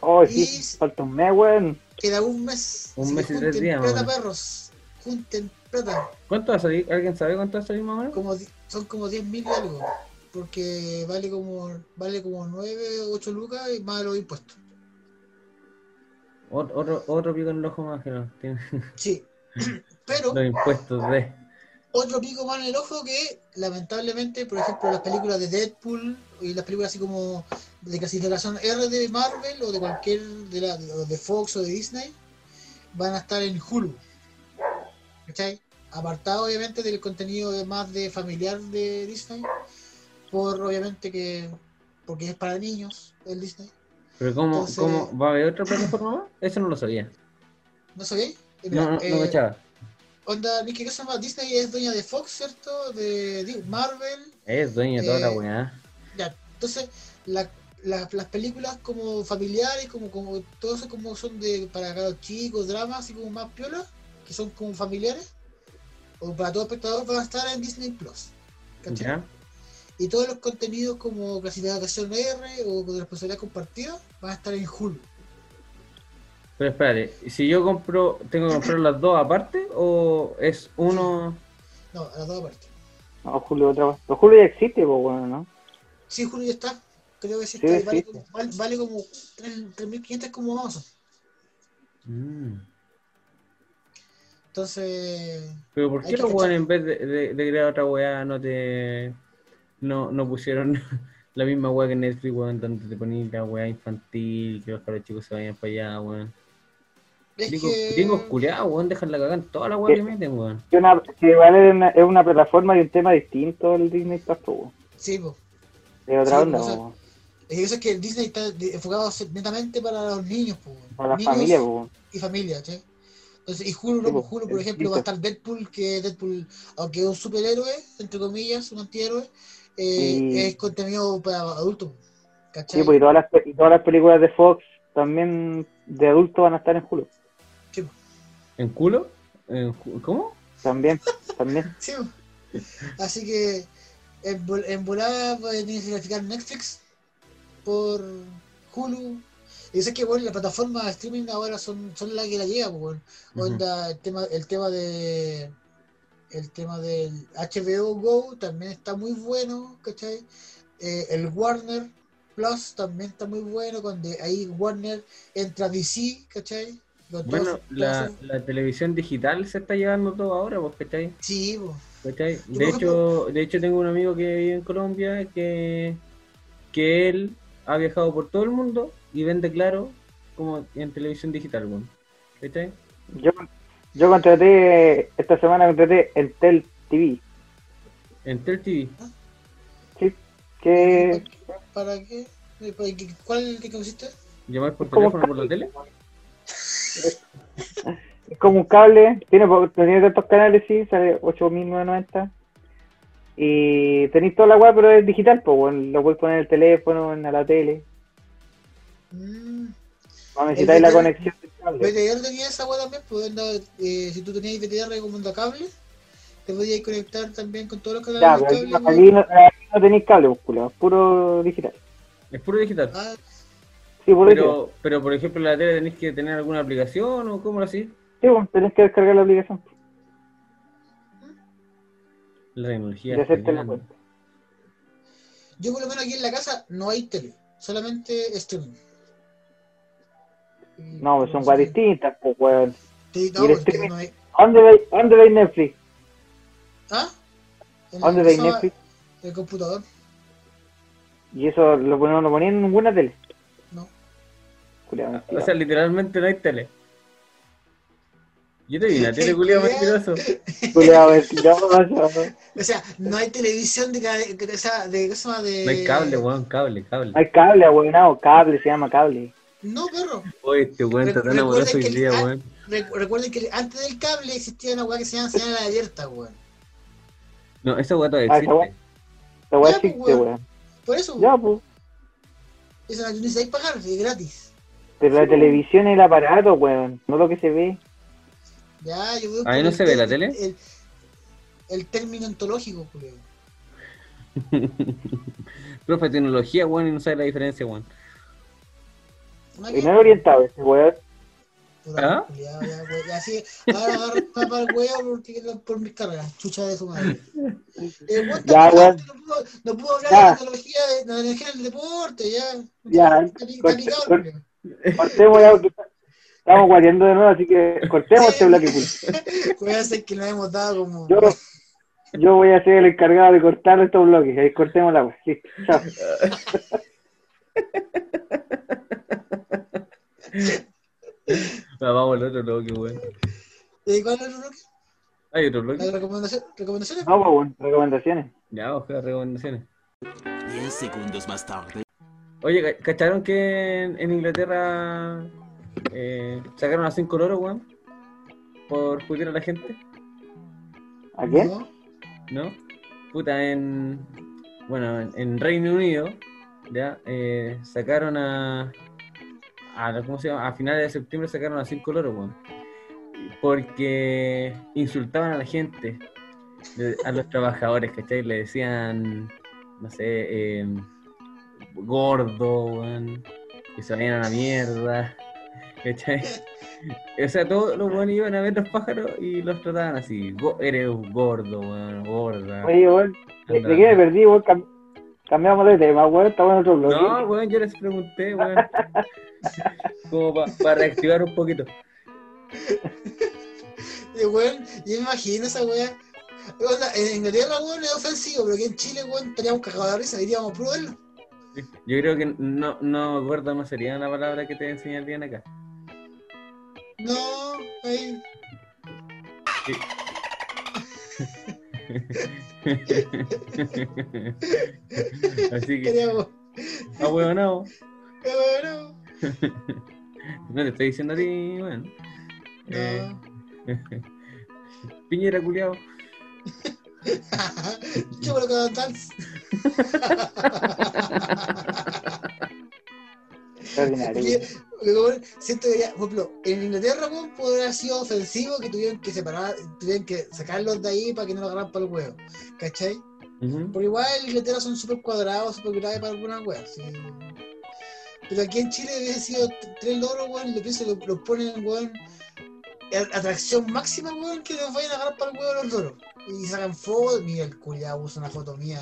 Oh, Y- sí, falta un mes, weón. Queda un mes. Un mes y tres junten días, plata, perros. Junten plata. ¿Cuánto va a salir? ¿Alguien sabe cuánto va a salir más o menos? Como, son como 10 mil algo. Porque vale como vale como 9, 8 lucas y más los impuestos. Ot- Otro, otro pico en el ojo más que no tiene Sí. Pero los impuestos de. Otro pico más en el ojo que lamentablemente, por ejemplo, las películas de Deadpool y las películas así como de clasificación R de Marvel o de cualquier de, la, de Fox o de Disney van a estar en Hulu. ¿Cachai? Apartado obviamente del contenido de más de familiar de Disney. Por obviamente que porque es para niños el Disney. Pero ¿cómo, Entonces- cómo va a haber otra plataforma más? Eso no lo sabía. ¿No No, mira, no, no eh, me echaba. Onda, Nicky, ¿qué se llama? Disney es dueña de Fox, ¿cierto? De Marvel. Es dueña de toda la eh, weá. Ya, entonces, la- la- las películas como familiares, como, como todo eso como son de para los chicos, dramas, así como más piolas, que son como familiares, o para todo espectador van a estar en Disney Plus. ¿cachai? ¿Ya? Y todos los contenidos como clasificación R o de responsabilidad compartida van a estar en Hulu. Pero espérate, si yo compro, ¿tengo que comprar las dos aparte o es uno? No, las dos partes. No, Julio, otra vez. Pero Julio ya existe, pues, bueno, ¿no? Sí, Hulu ya está. Creo que sí Sí, está. y vale, como, vale, vale como 3.500 como Amazon. Mm. Entonces, Pero ¿por qué los weones en vez de, de- de crear otra weá no te no, no pusieron la misma weá que Netflix, weón, donde te ponían la weá infantil, que los chicos se vayan para allá, weón? Gringos, culiados, weón, dejan la cagada en toda la weá que meten, weón. Que, una, que es una, es una plataforma y un tema distinto al Disney Plus, weón. Sí, po. De otra Sí, onda, o sea, weón. Es que eso es que el Disney está enfocado netamente para los niños, po, weón. Para la Niños familia, pues, weón. y familia, ¿sí? Entonces, y Hulu, Sí, Hulu, por ejemplo, va a estar Deadpool, que Deadpool, aunque es un superhéroe, entre comillas, un antihéroe, eh, Y- es contenido para adultos, ¿cachai? Sí, pues, y todas, las, y todas las películas de Fox también de adultos van a estar en Hulu. ¿En culo? ¿En ju- ¿Cómo? También, también. Sí. Así que en, en volada pueden identificar Netflix por Hulu. Y sé que bueno, las plataformas de streaming ahora son, son las que la llevan, pues, bueno. Ujú. Onda, el tema, el tema de el tema del HBO Go también está muy bueno, ¿cachai? Eh, el Warner Plus también está muy bueno, cuando ahí Warner entra DC, ¿cachai? Bueno, la, la televisión digital se está llevando todo ahora, pues, ¿cachai? Sí, pues. ¿Cachai? De hecho, de hecho tengo un amigo que vive en Colombia que, que él ha viajado por todo el mundo y vende claro como en televisión digital. ¿Cachai? Yo, yo contraté, esta semana contraté Entel TV. Entel TV. Sí, que ¿Para qué? ¿Para qué? ¿Cuál que consiste? ¿Llamar por teléfono por la tele? Es como un cable, tiene, tiene tantos canales, sí, sale 8.990. Y tenéis toda la web, pero es digital, pues, bueno, lo puedes poner en el teléfono, en la tele. Mm. No necesitáis la conexión del cable. VTR tenía esa weá también, pues eh, si tú tenías VTR como onda cable, te podías conectar también con todos los canales Ya, pero cable. aquí no, aquí no tenéis cable, pues, es puro digital. Es puro digital. Ah, Sí. Pero, pero por ejemplo, en la tele tenéis que tener alguna aplicación o cómo así. Sí, pues, tenés que descargar la aplicación La tecnología. y hacerte la cuenta. yo por lo menos aquí en la casa no hay tele, solamente streaming. No, pues son weas distintas, pues, weón. Sí, no, streaming- no hay- ¿Dónde veis Netflix? ¿Ah? ¿Dónde veis Netflix? El computador. Y eso lo, no lo ponían en ninguna tele. No. O sea, literalmente no hay tele. Yo te vi una tele culiado mentiroso. Culiao, mentiroso. O sea, no hay televisión de, de, esa- de, ¿qué se llama? de... No hay cable, weón, cable, cable. Hay cable, weón, cable, se llama cable. No, perro. Oye, este weón está tan amoroso hoy que día, weón. Recu- Recuerden que antes del cable existía una weá que se llama señal abierta, weón. No, esa weá todavía Ah, esa weá. existe. Pues, existe, weón. weón. Por eso, Ya, pues. eso no necesitáis pagar, es gratis. Pero la televisión es el aparato, weón, no lo que se ve. Ya, yo veo Ahí no se ve la tele. El, el término ontológico, Julio. Profe, tecnología, weón, y no sabe la diferencia, weón. Y no es orientado ese weón. ¿Ah? Ya, ya, güey, ya, sí. Ahora para el huevo porque por mis cargas, chucha de su madre. Weón está Ya, weón. no puedo, no puedo hablar Ya. de la tecnología, de la energía del deporte, ya. Ya, Está pi- está cortemos ya porque estamos guareando de nuevo, así que cortemos este bloque. culo. Voy a hacer que nos hemos dado como. Yo, yo voy a ser el encargado de cortar estos bloques. Ahí cortemos la weá. Listo, chao. Ah, vamos al otro bloque, weón. ¿Y cuál es el bloque? Hay otro bloque. ¿Las recomendaciones? ¿Recomendaciones? No, pues, bueno, recomendaciones. Ya, ojalá recomendaciones. 10 segundos más tarde. Oye, ¿ca- ¿cacharon que en, en Inglaterra eh, sacaron a cinco loros, weón? Por putear a la gente, ¿A qué? No. ¿no? Puta, en. Bueno, en, Reino Unido, ya, eh, sacaron a. a ¿Cómo se llama? A finales de septiembre sacaron a cinco loros, weón. Porque insultaban a la gente, a los trabajadores, ¿cachai? Le decían, no sé, eh, gordo, weón, que se vayan a la mierda, ¿cachai? O sea, todos los weones iban a ver los pájaros y los trataban así, go- eres un gordo, weón, gorda. Oye, weón, ¿de, qué me perdí, weón? Cam- cambiamos de tema, weón. Estamos en otro bloque. No, weón, yo les pregunté, weón, como para reactivar un poquito. Eh, weón, yo me imagino esa. Onda, En Inglaterra, weón, es ofensivo, pero aquí en Chile, weón, estaríamos cagados de risa, diríamos, pruébenlo. Yo creo que no, no, gorda no sería una palabra que te enseñarían acá. No, ahí. Sí. Así que, ah, weón, no. Bueno. No te estoy diciendo a ti, weón. Eh, Piñera culiao. Yo me lo quedo dance. Extraordinario. Porque, porque, weón, siento que ya, por ejemplo, en Inglaterra, weón, podría haber sido ofensivo que tuvieran que separar, tuvieran que sacarlos de ahí para que no lo agarran para el huevo. ¿Cachai? Pero igual en Inglaterra son súper cuadrados, súper graves para algunas weas. sí. Pero aquí en Chile hubiese sido tres loros, weón, lo pienso, lo, lo ponen, weón, atracción máxima, weón, que nos vayan a agarrar para el huevo los loros. Y sacan fotos, mira el culiao usa una foto mía.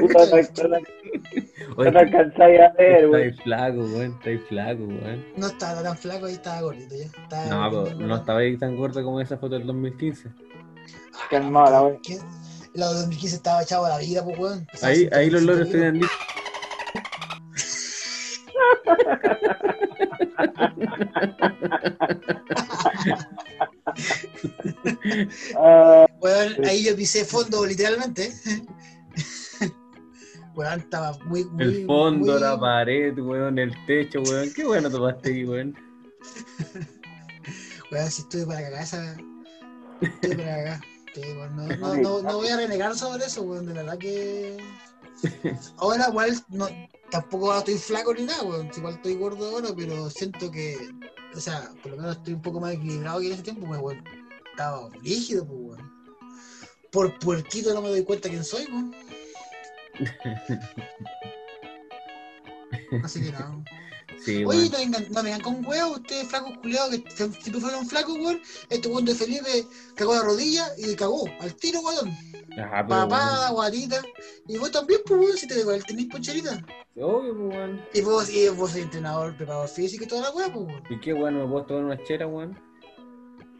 Puta, no, no, no, alcanzáis a ver, weón. estáis flaco, weón, estáis flaco, weón. No estaba tan flaco, ahí estaba gordito ya. Estaba No, gordito, pero no estaba ahí tan gordo como esa foto del 2015. Calmado, la weón. ¿Qué? La de 2015 estaba echado a la vida, pues, weón. Pesaba Ahí, ahí los 125 loros kilos. tenían dicho. Weón, ahí yo pisé fondo, literalmente. Weón, estaba muy, muy. El fondo, muy- la pared, weón, el techo, weón. Qué bueno tomaste ahí, weón. Weón, si estuve para cagar esa. Estuve para cagar. Sí, no, no, no, no voy a renegar sobre eso, weón. De verdad que. Ahora, igual, no, tampoco estoy flaco ni nada, weón. Igual estoy gordo ahora, pero siento que. O sea, por lo menos estoy un poco más equilibrado que en ese tiempo, pues, weón. Estaba rígido, pues, weón. Por puerquito no me doy cuenta quién soy, weón. Así que no. Sí, Oye, no vengan, no vengan con huevos, ustedes flacos culiados que siempre fueron flacos, weón. Este weón de Felipe cagó la rodilla y cagó, al tiro, weón. Ajá. Papada, guatita. Y vos también, pues, weón, si te tenés poncherita. Obvio, pues, weón. Y vos, y vos sois entrenador, preparador físico y toda la weá, pues, weón. ¿Y qué, weón? ¿Me puedo tomar una chera, weón?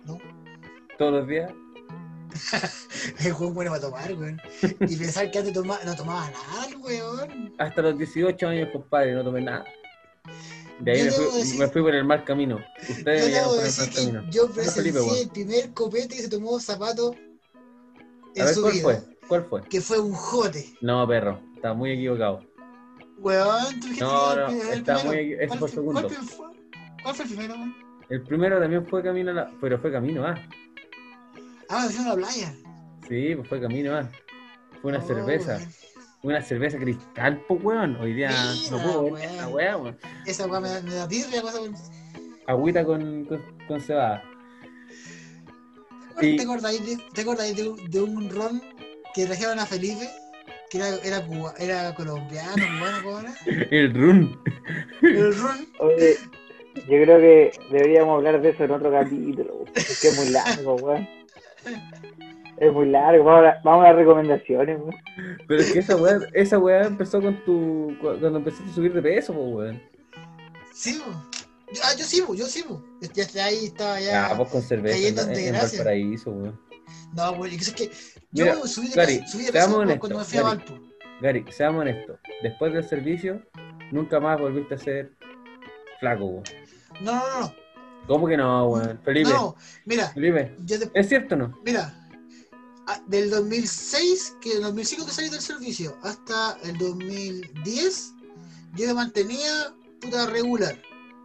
No. ¿Todos los días? El weón bueno va a tomar, weón. Y pensar que antes toma, no tomaba nada, weón. Hasta los 18 años, compadre, no tomé nada. De ahí me fui, decir- me fui por el mal camino. Ustedes Yo por el mal camino. yo No, Felipe, presencié el primer copete que se tomó zapato A ver, su ¿cuál vida. fue? ¿Cuál fue? Que fue un jote. No, perro, estaba muy equivocado. Weón, tú dijiste No, no, el- está primero. muy ese ¿Cuál fue el segundo. ¿Cuál fue, cuál fue el primero, weón? El primero también fue camino a la... Pero fue camino, ah. Ah, fui a la playa. Sí, pues fue camino, ah. Fue una Oh, cerveza. weón. Una cerveza cristal, pues, weón. Hoy día no puedo ver weón. esa weá, weón. Esa weá me, da- me da tirria, cosa, weón. Agüita con, con, con cebada. Bueno, Y- ¿Te acordáis, de, te acordáis de, un- de un ron que trajeron a Felipe? Que era, era, cuba- era colombiano, cubano, ¿cómo era? El run. El ron. Oye, yo creo que deberíamos hablar de eso en otro capítulo, porque es muy largo, weón. Es muy largo, vamos a, la- vamos a las recomendaciones, weón. Pero es que esa weá, esa weá empezó con tu. cu- cuando empezaste a subir de peso, weón. Sí. Yo- Ah, yo sí, yo sí. Ya, ya ahí estaba ya. Ya, vos con cerveza en, en. Valparaíso, weón. No, güey, es que yo Mira, subí de, Gary, peso- subí de peso cuando me fui a Gary. Valpo. Gary, seamos honestos. Después del servicio, nunca más volviste a ser flaco, weón. No, no, no. ¿Cómo que no, weón? Felipe. No, mira, Felipe. ¿Es cierto o no? mira, ah, del 2006, que del 2005 que salí del servicio, hasta el 2010, yo me mantenía puta regular,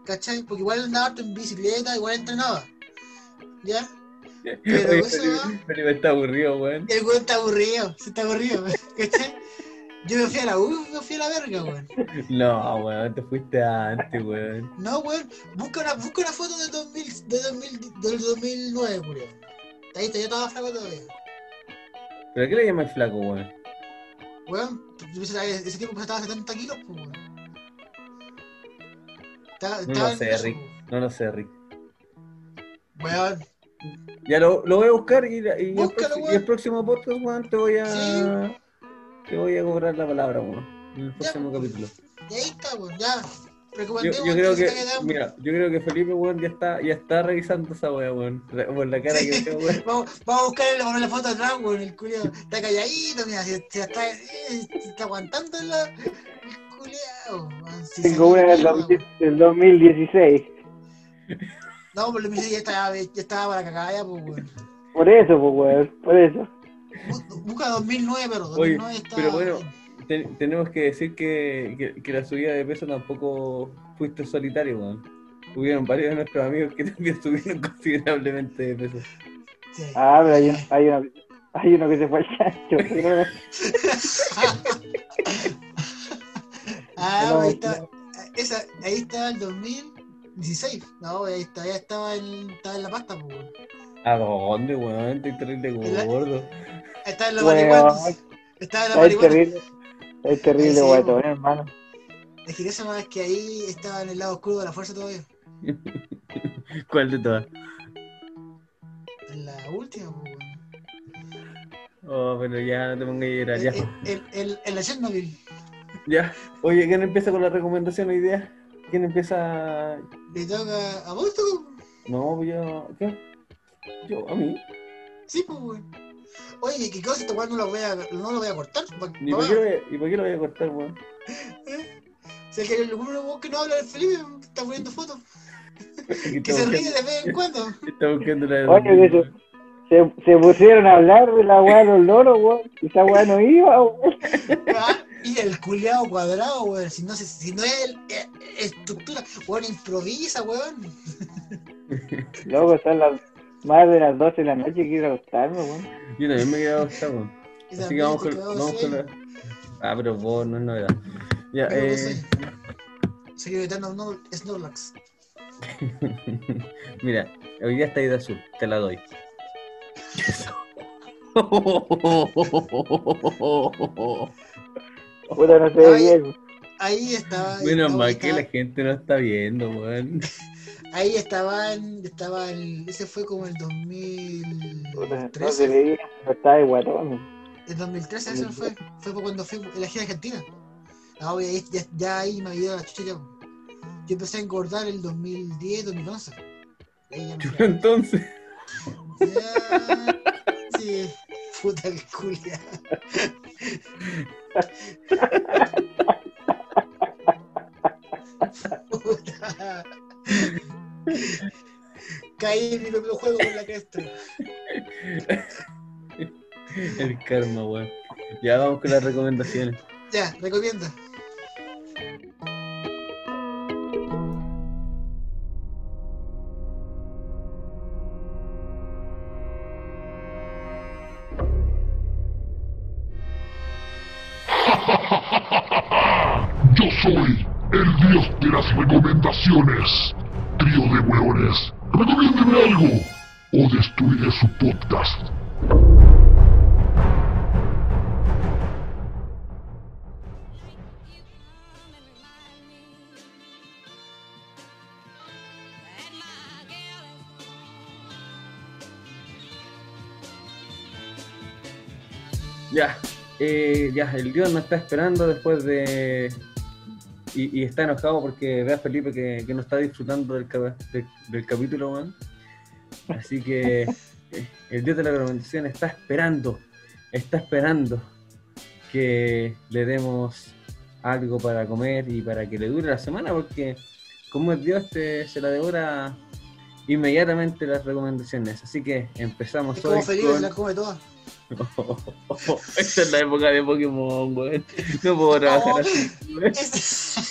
¿cachai? Porque igual andaba en bicicleta, igual entrenaba, ¿ya? Pero Oye, eso Felipe está aburrido, weón. El weón está aburrido, se está aburrido, ¿cachai? Yo me fui a la U, me fui a la verga, weón. No, weón, te fuiste antes, weón. No, weón, busca una, busca una foto del 2000, de 2000, del 2009, Julio. Ahí está, yo estaba flaco todavía. ¿Pero qué le llamas flaco, weón? Weón, ese tiempo estaba a 70 kilos, pues, weón. No lo sé, Rick. No lo sé, Rick. Weón, Ya lo, lo voy a buscar y, Búscalo, el próximo podcast, weón, te voy a. Sí. Te voy a cobrar la palabra, weón. En el próximo capítulo. y ahí está, weón, ya. Yo, yo creo que, mira, yo creo que Felipe, weón, ya está, ya está revisando esa weá, weón. Re- Por la cara que tengo, weón. Vamos, vamos a buscar el, la foto atrás, weón, el culiao. Está calladito, mira, se, se está, eh, se está aguantando la, el culiao. weón, si Tengo una del, mierda, 2000 del 2016. No, menos ya estaba, ya estaba para cagar ya, pues, weón. Por eso, pues, weón, por eso. Bu- Busca 2009, pero Oye, 2009 está... pero bueno, te- tenemos que decir que, que, que la subida de peso tampoco fuiste solitario, weón. Hubieron varios de nuestros amigos que también subieron considerablemente de peso. Sí. Ah, pero hay, un- hay, uno, hay uno que se fue al chancho. pero- Ah, ahí está. Esa, ahí está el 2016. No, ahí está, ya estaba en, estaba en la pasta, pues, weón. ¿A dónde, weón? Estoy terrible gordo. Estaba en la marihuana. Estaba en la marihuana. Es terrible, sí, guatón, weón. hermano. Es que esa es que ahí estaba en el lado oscuro de la fuerza todavía. ¿Cuál de todas? En la última, pues. Oh, pero ya no te pongas a llorar, ya. En, en, en- en la Chernobyl. Ya. Oye, ¿quién empieza con la recomendación hoy día? ¿Quién empieza? Le toca a vos, toco. No, pues yo. ¿Qué? Yo, a mí. Sí, pues, weón. Oye, ¿qué cosa esta weón no lo voy a, no lo voy a cortar? ¿Y pa- por qué lo voy a, y por qué lo voy a cortar, weón? O sea, que el único que no habla del Felipe está poniendo fotos. Que se ríe de vez en cuando. Está buscando la. Oye, que se, se, se pusieron a hablar de la weá de los loros, weón. Y esa weá no iba, weón. Ah, Y el culeado cuadrado, weón. Si no, se- si no es el- eh, estructura, weón, improvisa, weón. Luego son las más de las 12 de la noche quiero acostarme, weón. Yo también me he quedado acostado, weón. Así que vamos con, vamos la. Ah, pero vos no es novedad. Ya, Pero eh. Soy evitando no, Snorlax. Mira, hoy día está ahí de azul, te la doy. Puta, no se ve bien. Ahí estaba. Menos no, mal que la gente no está viendo, weón. Ahí estaban, estaba el, ese fue como el Puta, no 2013. se. No está de guatón. El 2013 eso fue, fue cuando fui en la gira argentina. Ah, oye, ahí, ya, ya ahí me había ido la chucha ya. Yo empecé a engordar el 2010, 2011. Ahí ya me fui. Entonces, Ya, sí, puta el culia. Puta. Caí en mi propio juego con la cresta. El karma, weón. Ya vamos con las recomendaciones. Ya, recomienda. Yo soy el dios de las recomendaciones. Trío de hueones, recomiéndeme algo o destruiré su podcast. Ya, eh, ya, el Dios nos está esperando después de. Y, y está enojado porque ve a Felipe que, que no está disfrutando del, del, del capítulo, weón. Así que eh, el Dios de la recomendación está esperando, está esperando que le demos algo para comer y para que le dure la semana, porque como es Dios, te, se la devora inmediatamente las recomendaciones. Así que empezamos Es como hoy Felipe, con- las come todas. esta es la época de Pokémon, weón. No puedo trabajar así.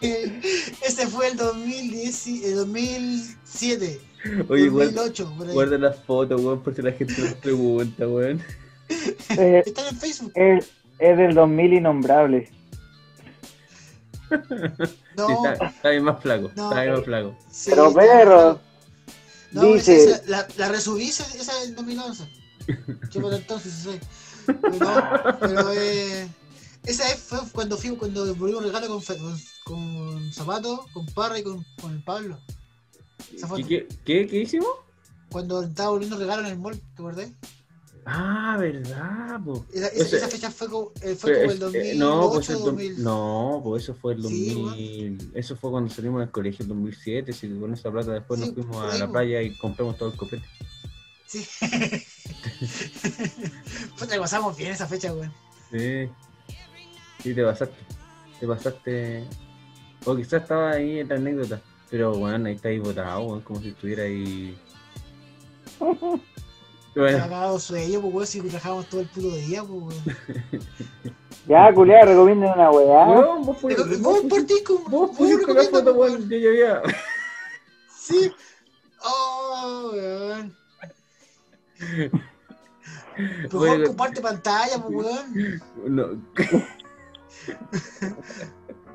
Eh, Ese fue el 2010, y- el 2007. Oye, guarda, 2008, por ahí. guarda las fotos, weón, por si la gente nos pregunta, weón. Eh, Está en Facebook. es, es del 2000 innombrable. No, Sí, está, está bien más flaco, No. está bien más flaco. sí, Pero perro, No, dice, esa, la, la resubí esa, esa del 2011. Yo por entonces sí. Pero, no, pero eh, esa vez fue cuando fui, cuando devolvimos un regalo con, con, con Zapato, con Parra y con, con el Pablo. Esa fue ¿Qué, qué, qué, qué hicimos? cuando estaba volviendo regalo en el mall, ¿te acordás? Ah, verdad, po. Esa, esa, fecha fue como, eh, fue el es- 2008, eh, no, pues el dom- 2000. no, pues eso fue el Sí, 2000. eso fue cuando salimos del colegio en 2007. Si con esa plata después Sí, nos fuimos a la playa y compramos todo el copete. Sí. Puta, pasamos bien esa fecha, weón. Sí. Sí, te pasaste. Te pasaste. O quizás estaba ahí en la anécdota. Pero bueno, ahí está ahí botado, weón, como si estuviera ahí. Bueno, ha cagado sueño, pues, weón, si trabajábamos todo el puto día, pues, weón. ya, culiá, recomienden una weá. weón, vos pusiste- Vos por ti, como. vos vos pusiste la foto, weón, yo ya había. Sí. Oh, weón. Mejor Bueno, comparte pantalla, pues, weón. no,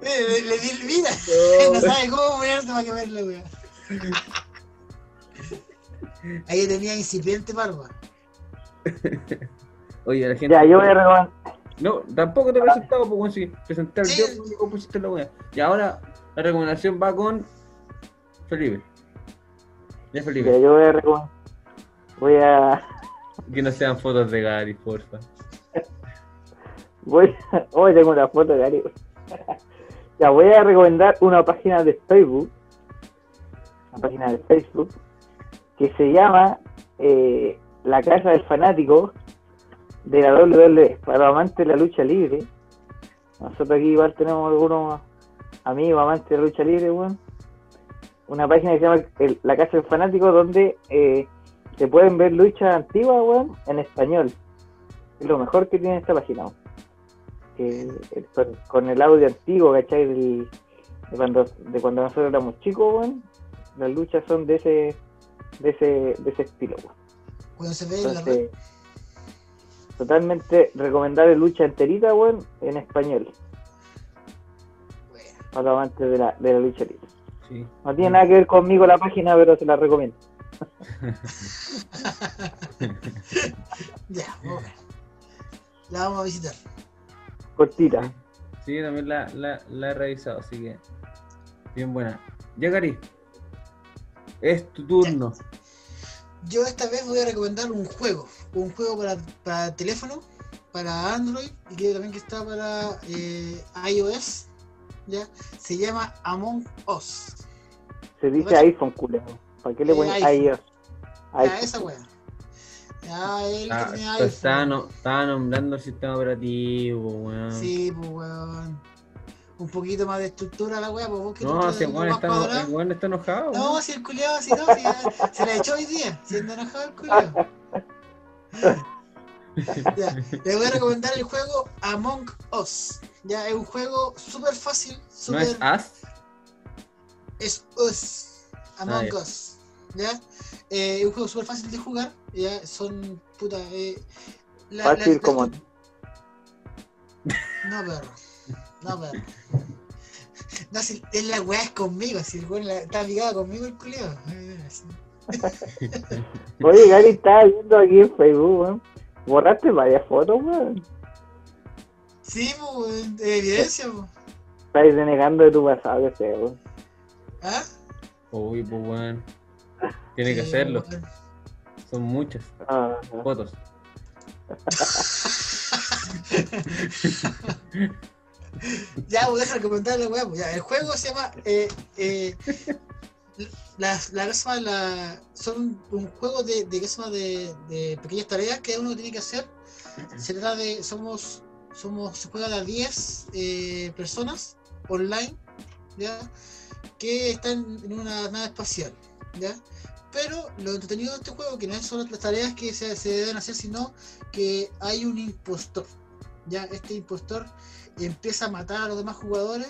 Le, le di vida. No, No sabe cómo ponerse para que verlo, weón. Ahí tenía incipiente barba. Oye, la gente. Ya, yo voy a recomendar. No, tampoco te he presentado, pues bueno, si presentar Sí. yo, pusiste la wea. Y ahora la recomendación va con Felipe. Ya Ya, Felipe, yo voy a recomendar. Voy a. que no sean fotos de Gary, porfa. Voy Hoy tengo una foto de Gary. ya, voy a recomendar una página de Facebook. Una página de Facebook. Que se llama eh, La Casa del Fanático de la WWE. Para amantes de la lucha libre. Nosotros aquí igual tenemos algunos amigos amantes de la lucha libre, weón. Una página que se llama el- La Casa del Fanático donde eh, se pueden ver luchas antiguas, weón, en español. Es lo mejor que tiene esta página, eh, con, el audio antiguo, ¿cachai? De, cuando, de cuando nosotros éramos chicos, weón. Las luchas son de ese de ese, de ese estilo, weón. Cuando se ve en la totalmente recomendable lucha enterita, weón, en español. Para los amantes de la, de la lucha libre. Sí. No tiene nada que ver conmigo la página, pero se la recomiendo. Ya, ver. La vamos a visitar. Cortita. Sí, también la, la, la he revisado, así que bien buena. Ya Gary, es tu turno. Yo esta vez voy a recomendar un juego. Un juego para, para teléfono, para Android y creo también que está para eh, iOS. ¿ya? Se llama Among Us. Se dice iPhone, culero. ¿Para qué le Eh, ponen iOS? IPhone. esa wea. Ya, él que Ah, tiene pero iPhone. estaba, no- estaba nombrando el sistema operativo, weón. Sí, pues weón. Un poquito más de estructura a la wea, pues vos que No, tú si el weón más está, enojado. No, si el culiado, si no, si ya- se la echó hoy día, siendo enojado el culiado. Ya, les voy a recomendar el juego Among Us. Ya, es un juego súper fácil, ¿No súper. es As? es Us. Among Ah. Us. ¿Ya? Eh, es un juego súper fácil de jugar. Ya, son. Puta. Eh, la- la- Fácil la- como. No, perro. No, perro. No, si es la weá es conmigo, si el weón está ligado conmigo el culiao. Oye, Gary, estaba viendo aquí en Facebook, weón. Borraste varias fotos, weón. Sí, pues, weón, de evidencia, pues. Estás denegando de tu pasado, que sea, weón. ¿Ah? Uy, pues weón. Tiene que hacerlo. weón. Son muchas Ah, fotos. Ya, pues deja de comentar la weá. pues. El juego se llama. Eh, eh, las, la, ¿qué se llama? La- son un juego de, de, de, de pequeñas tareas que uno tiene que hacer. Se trata de. Somos. somos se juega de a 10 eh, personas online. ¿Ya? Que están en una nave espacial. ¿Ya? Pero lo entretenido de este juego, que no son las tareas que se, se deben hacer, sino que hay un impostor. Ya, este impostor empieza a matar a los demás jugadores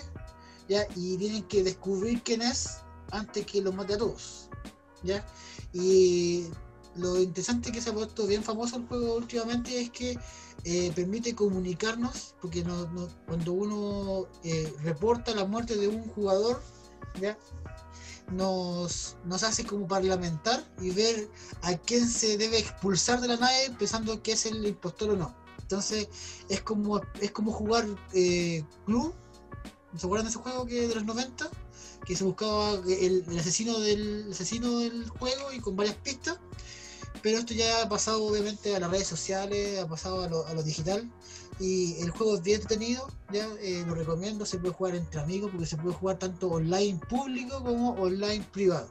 ya y tienen que descubrir quién es antes que los mate a todos ya y lo interesante que se ha puesto bien famoso el juego últimamente es que eh, permite comunicarnos porque cuando uno eh, reporta la muerte de un jugador ya nos, nos hace como parlamentar y ver a quién se debe expulsar de la nave pensando que es el impostor o no. Entonces es como es como jugar eh, Clue. ¿Se acuerdan de ese juego que de los 90? Que se buscaba el, asesino del el asesino del juego y con varias pistas. Pero esto ya ha pasado obviamente a las redes sociales, ha pasado a lo, digital. Y el juego es bien entretenido, ya eh, lo recomiendo, se puede jugar entre amigos porque se puede jugar tanto online público como online privado.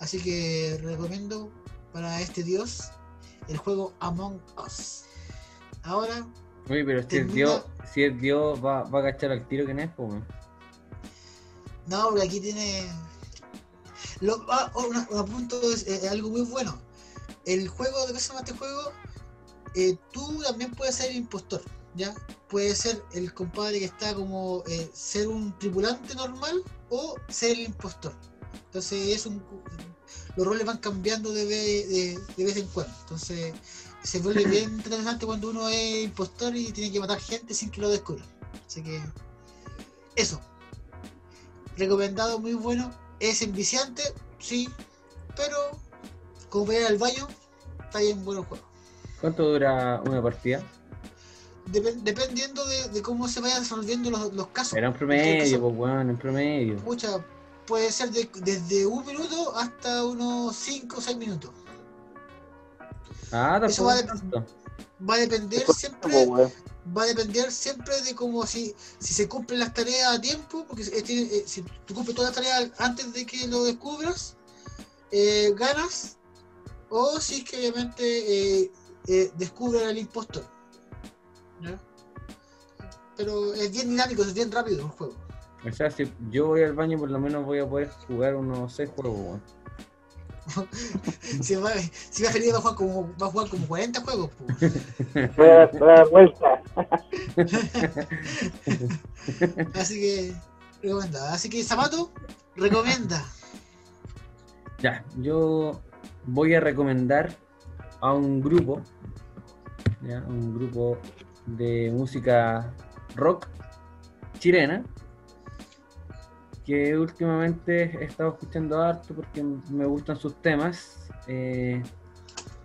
Así que recomiendo para este dios el juego Among Us. Ahora, Oye, pero si es Termina- Dios, si es Dios, va, va a cachar al tiro quién es, pues weón. no, porque aquí tiene. Lo, ah, oh, un apunto es eh, algo muy bueno. El juego, ¿de qué se llama este juego? Eh, tú también puedes ser impostor, ¿ya? Puede ser el compadre que está como eh, ser un tripulante normal o ser el impostor. Entonces es un los roles van cambiando de, de vez en cuando. Entonces se vuelve bien interesante cuando uno es impostor y tiene que matar gente sin que lo descubran. Así que eso. Recomendado, muy bueno. Es enviciante, sí, pero como para ir al baño, está bien bueno el juego. ¿Cuánto dura una partida? Depen- dependiendo de, de cómo se vayan resolviendo los, los casos. Era un promedio, pues weón, un promedio. Pucha, puede ser de- desde un minuto hasta unos 5 o 6 minutos. Ah, Eso va a depender siempre, va a depender siempre de cómo si, si se cumplen las tareas a tiempo, porque si, eh, eh, si tú cumples todas las tareas antes de que lo descubras, eh, ganas, o si es que obviamente eh, eh, descubren al impostor. ¿Ya? Pero es bien dinámico, es bien rápido el juego. O sea, si yo voy al baño, por lo menos voy a poder jugar unos 6 juegos. Si va, si va feliz va a jugar como, va a jugar como 40 juegos. vuelta. Así que recomendada. Así que Zapato recomienda. Ya, yo voy a recomendar a un grupo, ya, un grupo de música rock chilena, que últimamente he estado escuchando harto porque me gustan sus temas. eh,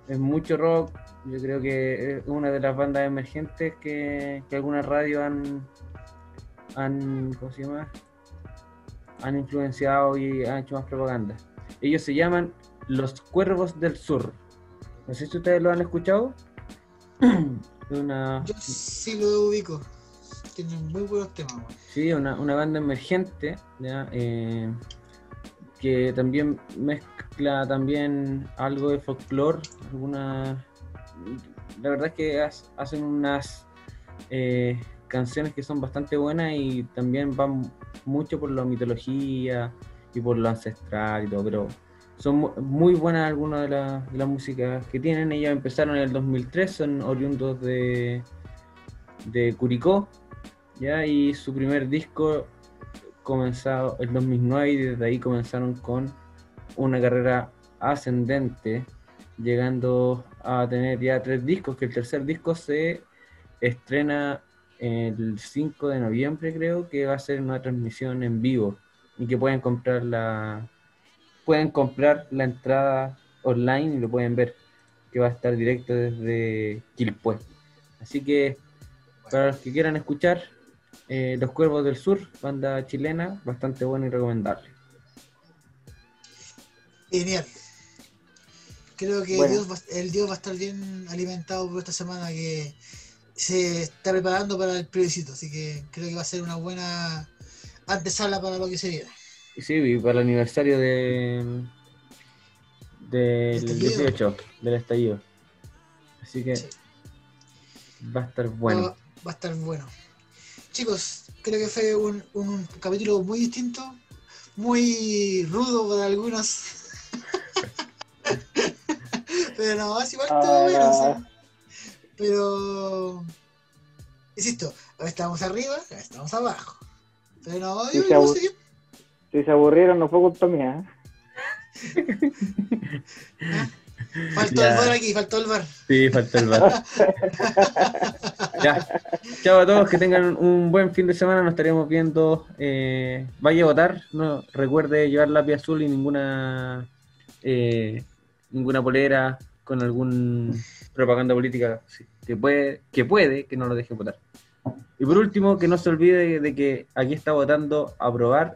es mucho rock, yo creo que es una de las bandas emergentes que, que algunas radios han, han, ¿cómo se llama? han influenciado y han hecho más propaganda. Ellos se llaman Los Cuervos del Sur. No sé si ustedes lo han escuchado. Es una, Yo sí lo ubico. Tiene muy buenos temas. sí, una, una banda emergente. Eh, que también mezcla también algo de folclore, alguna la verdad es que ha- hacen unas eh, canciones que son bastante buenas y también van mucho por la mitología y por lo ancestral y todo, pero son mu- muy buenas algunas de, la- de las músicas que tienen. Ellos empezaron en el 2003, son oriundos de, de Curicó, ¿ya? y su primer disco comenzado en 2009 y desde ahí comenzaron con una carrera ascendente, llegando a tener ya tres discos, que el tercer disco se estrena el 5 de noviembre, creo que va a ser una transmisión en vivo y que pueden comprar la pueden comprar la entrada online y lo pueden ver, que va a estar directo desde Quilpué. Así que para los que quieran escuchar, eh, Los Cuervos del Sur, banda chilena, bastante buena y recomendable. Genial. Creo que Bueno. Dios va- el Dios va a estar bien alimentado por esta semana que se está preparando para el plebiscito, así que creo que va a ser una buena antesala para lo que se viene. Y sí, y para el aniversario de del Estallido. 18 del estallido. Así que va a estar bueno. Va, va a estar bueno. Chicos, creo que fue un, un capítulo muy distinto, muy rudo para algunos. Pero no, es igual todo Ah. o sea. Pero, insisto, a veces estamos arriba, a veces estamos abajo. Pero no, Si yo se, abu- sé si se aburrieron, no fue culpa mía. ¿eh? Faltó Ya. el bar aquí, faltó el bar. Sí, falta el bar. ya. Chao a todos, que tengan un buen fin de semana. Nos estaremos viendo. eh, vaya a votar. No recuerde llevar lápiz azul y ninguna eh, ninguna polera con algún propaganda política sí, que puede que puede que no lo deje votar. Y por último, que no se olvide de que aquí está votando aprobar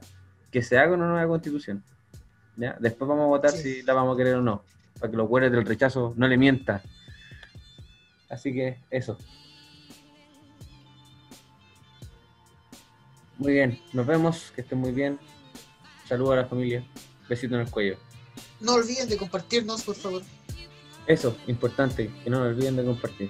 que se haga una nueva constitución. ¿ya? Después vamos a votar si la vamos a querer o no, para que los güeyes del rechazo no le mientan. Así que eso. Muy bien, nos vemos, que estén muy bien. Saludos a la familia. Besito en el cuello. No olviden de compartirnos, por favor. Eso, importante, que no olviden de compartir.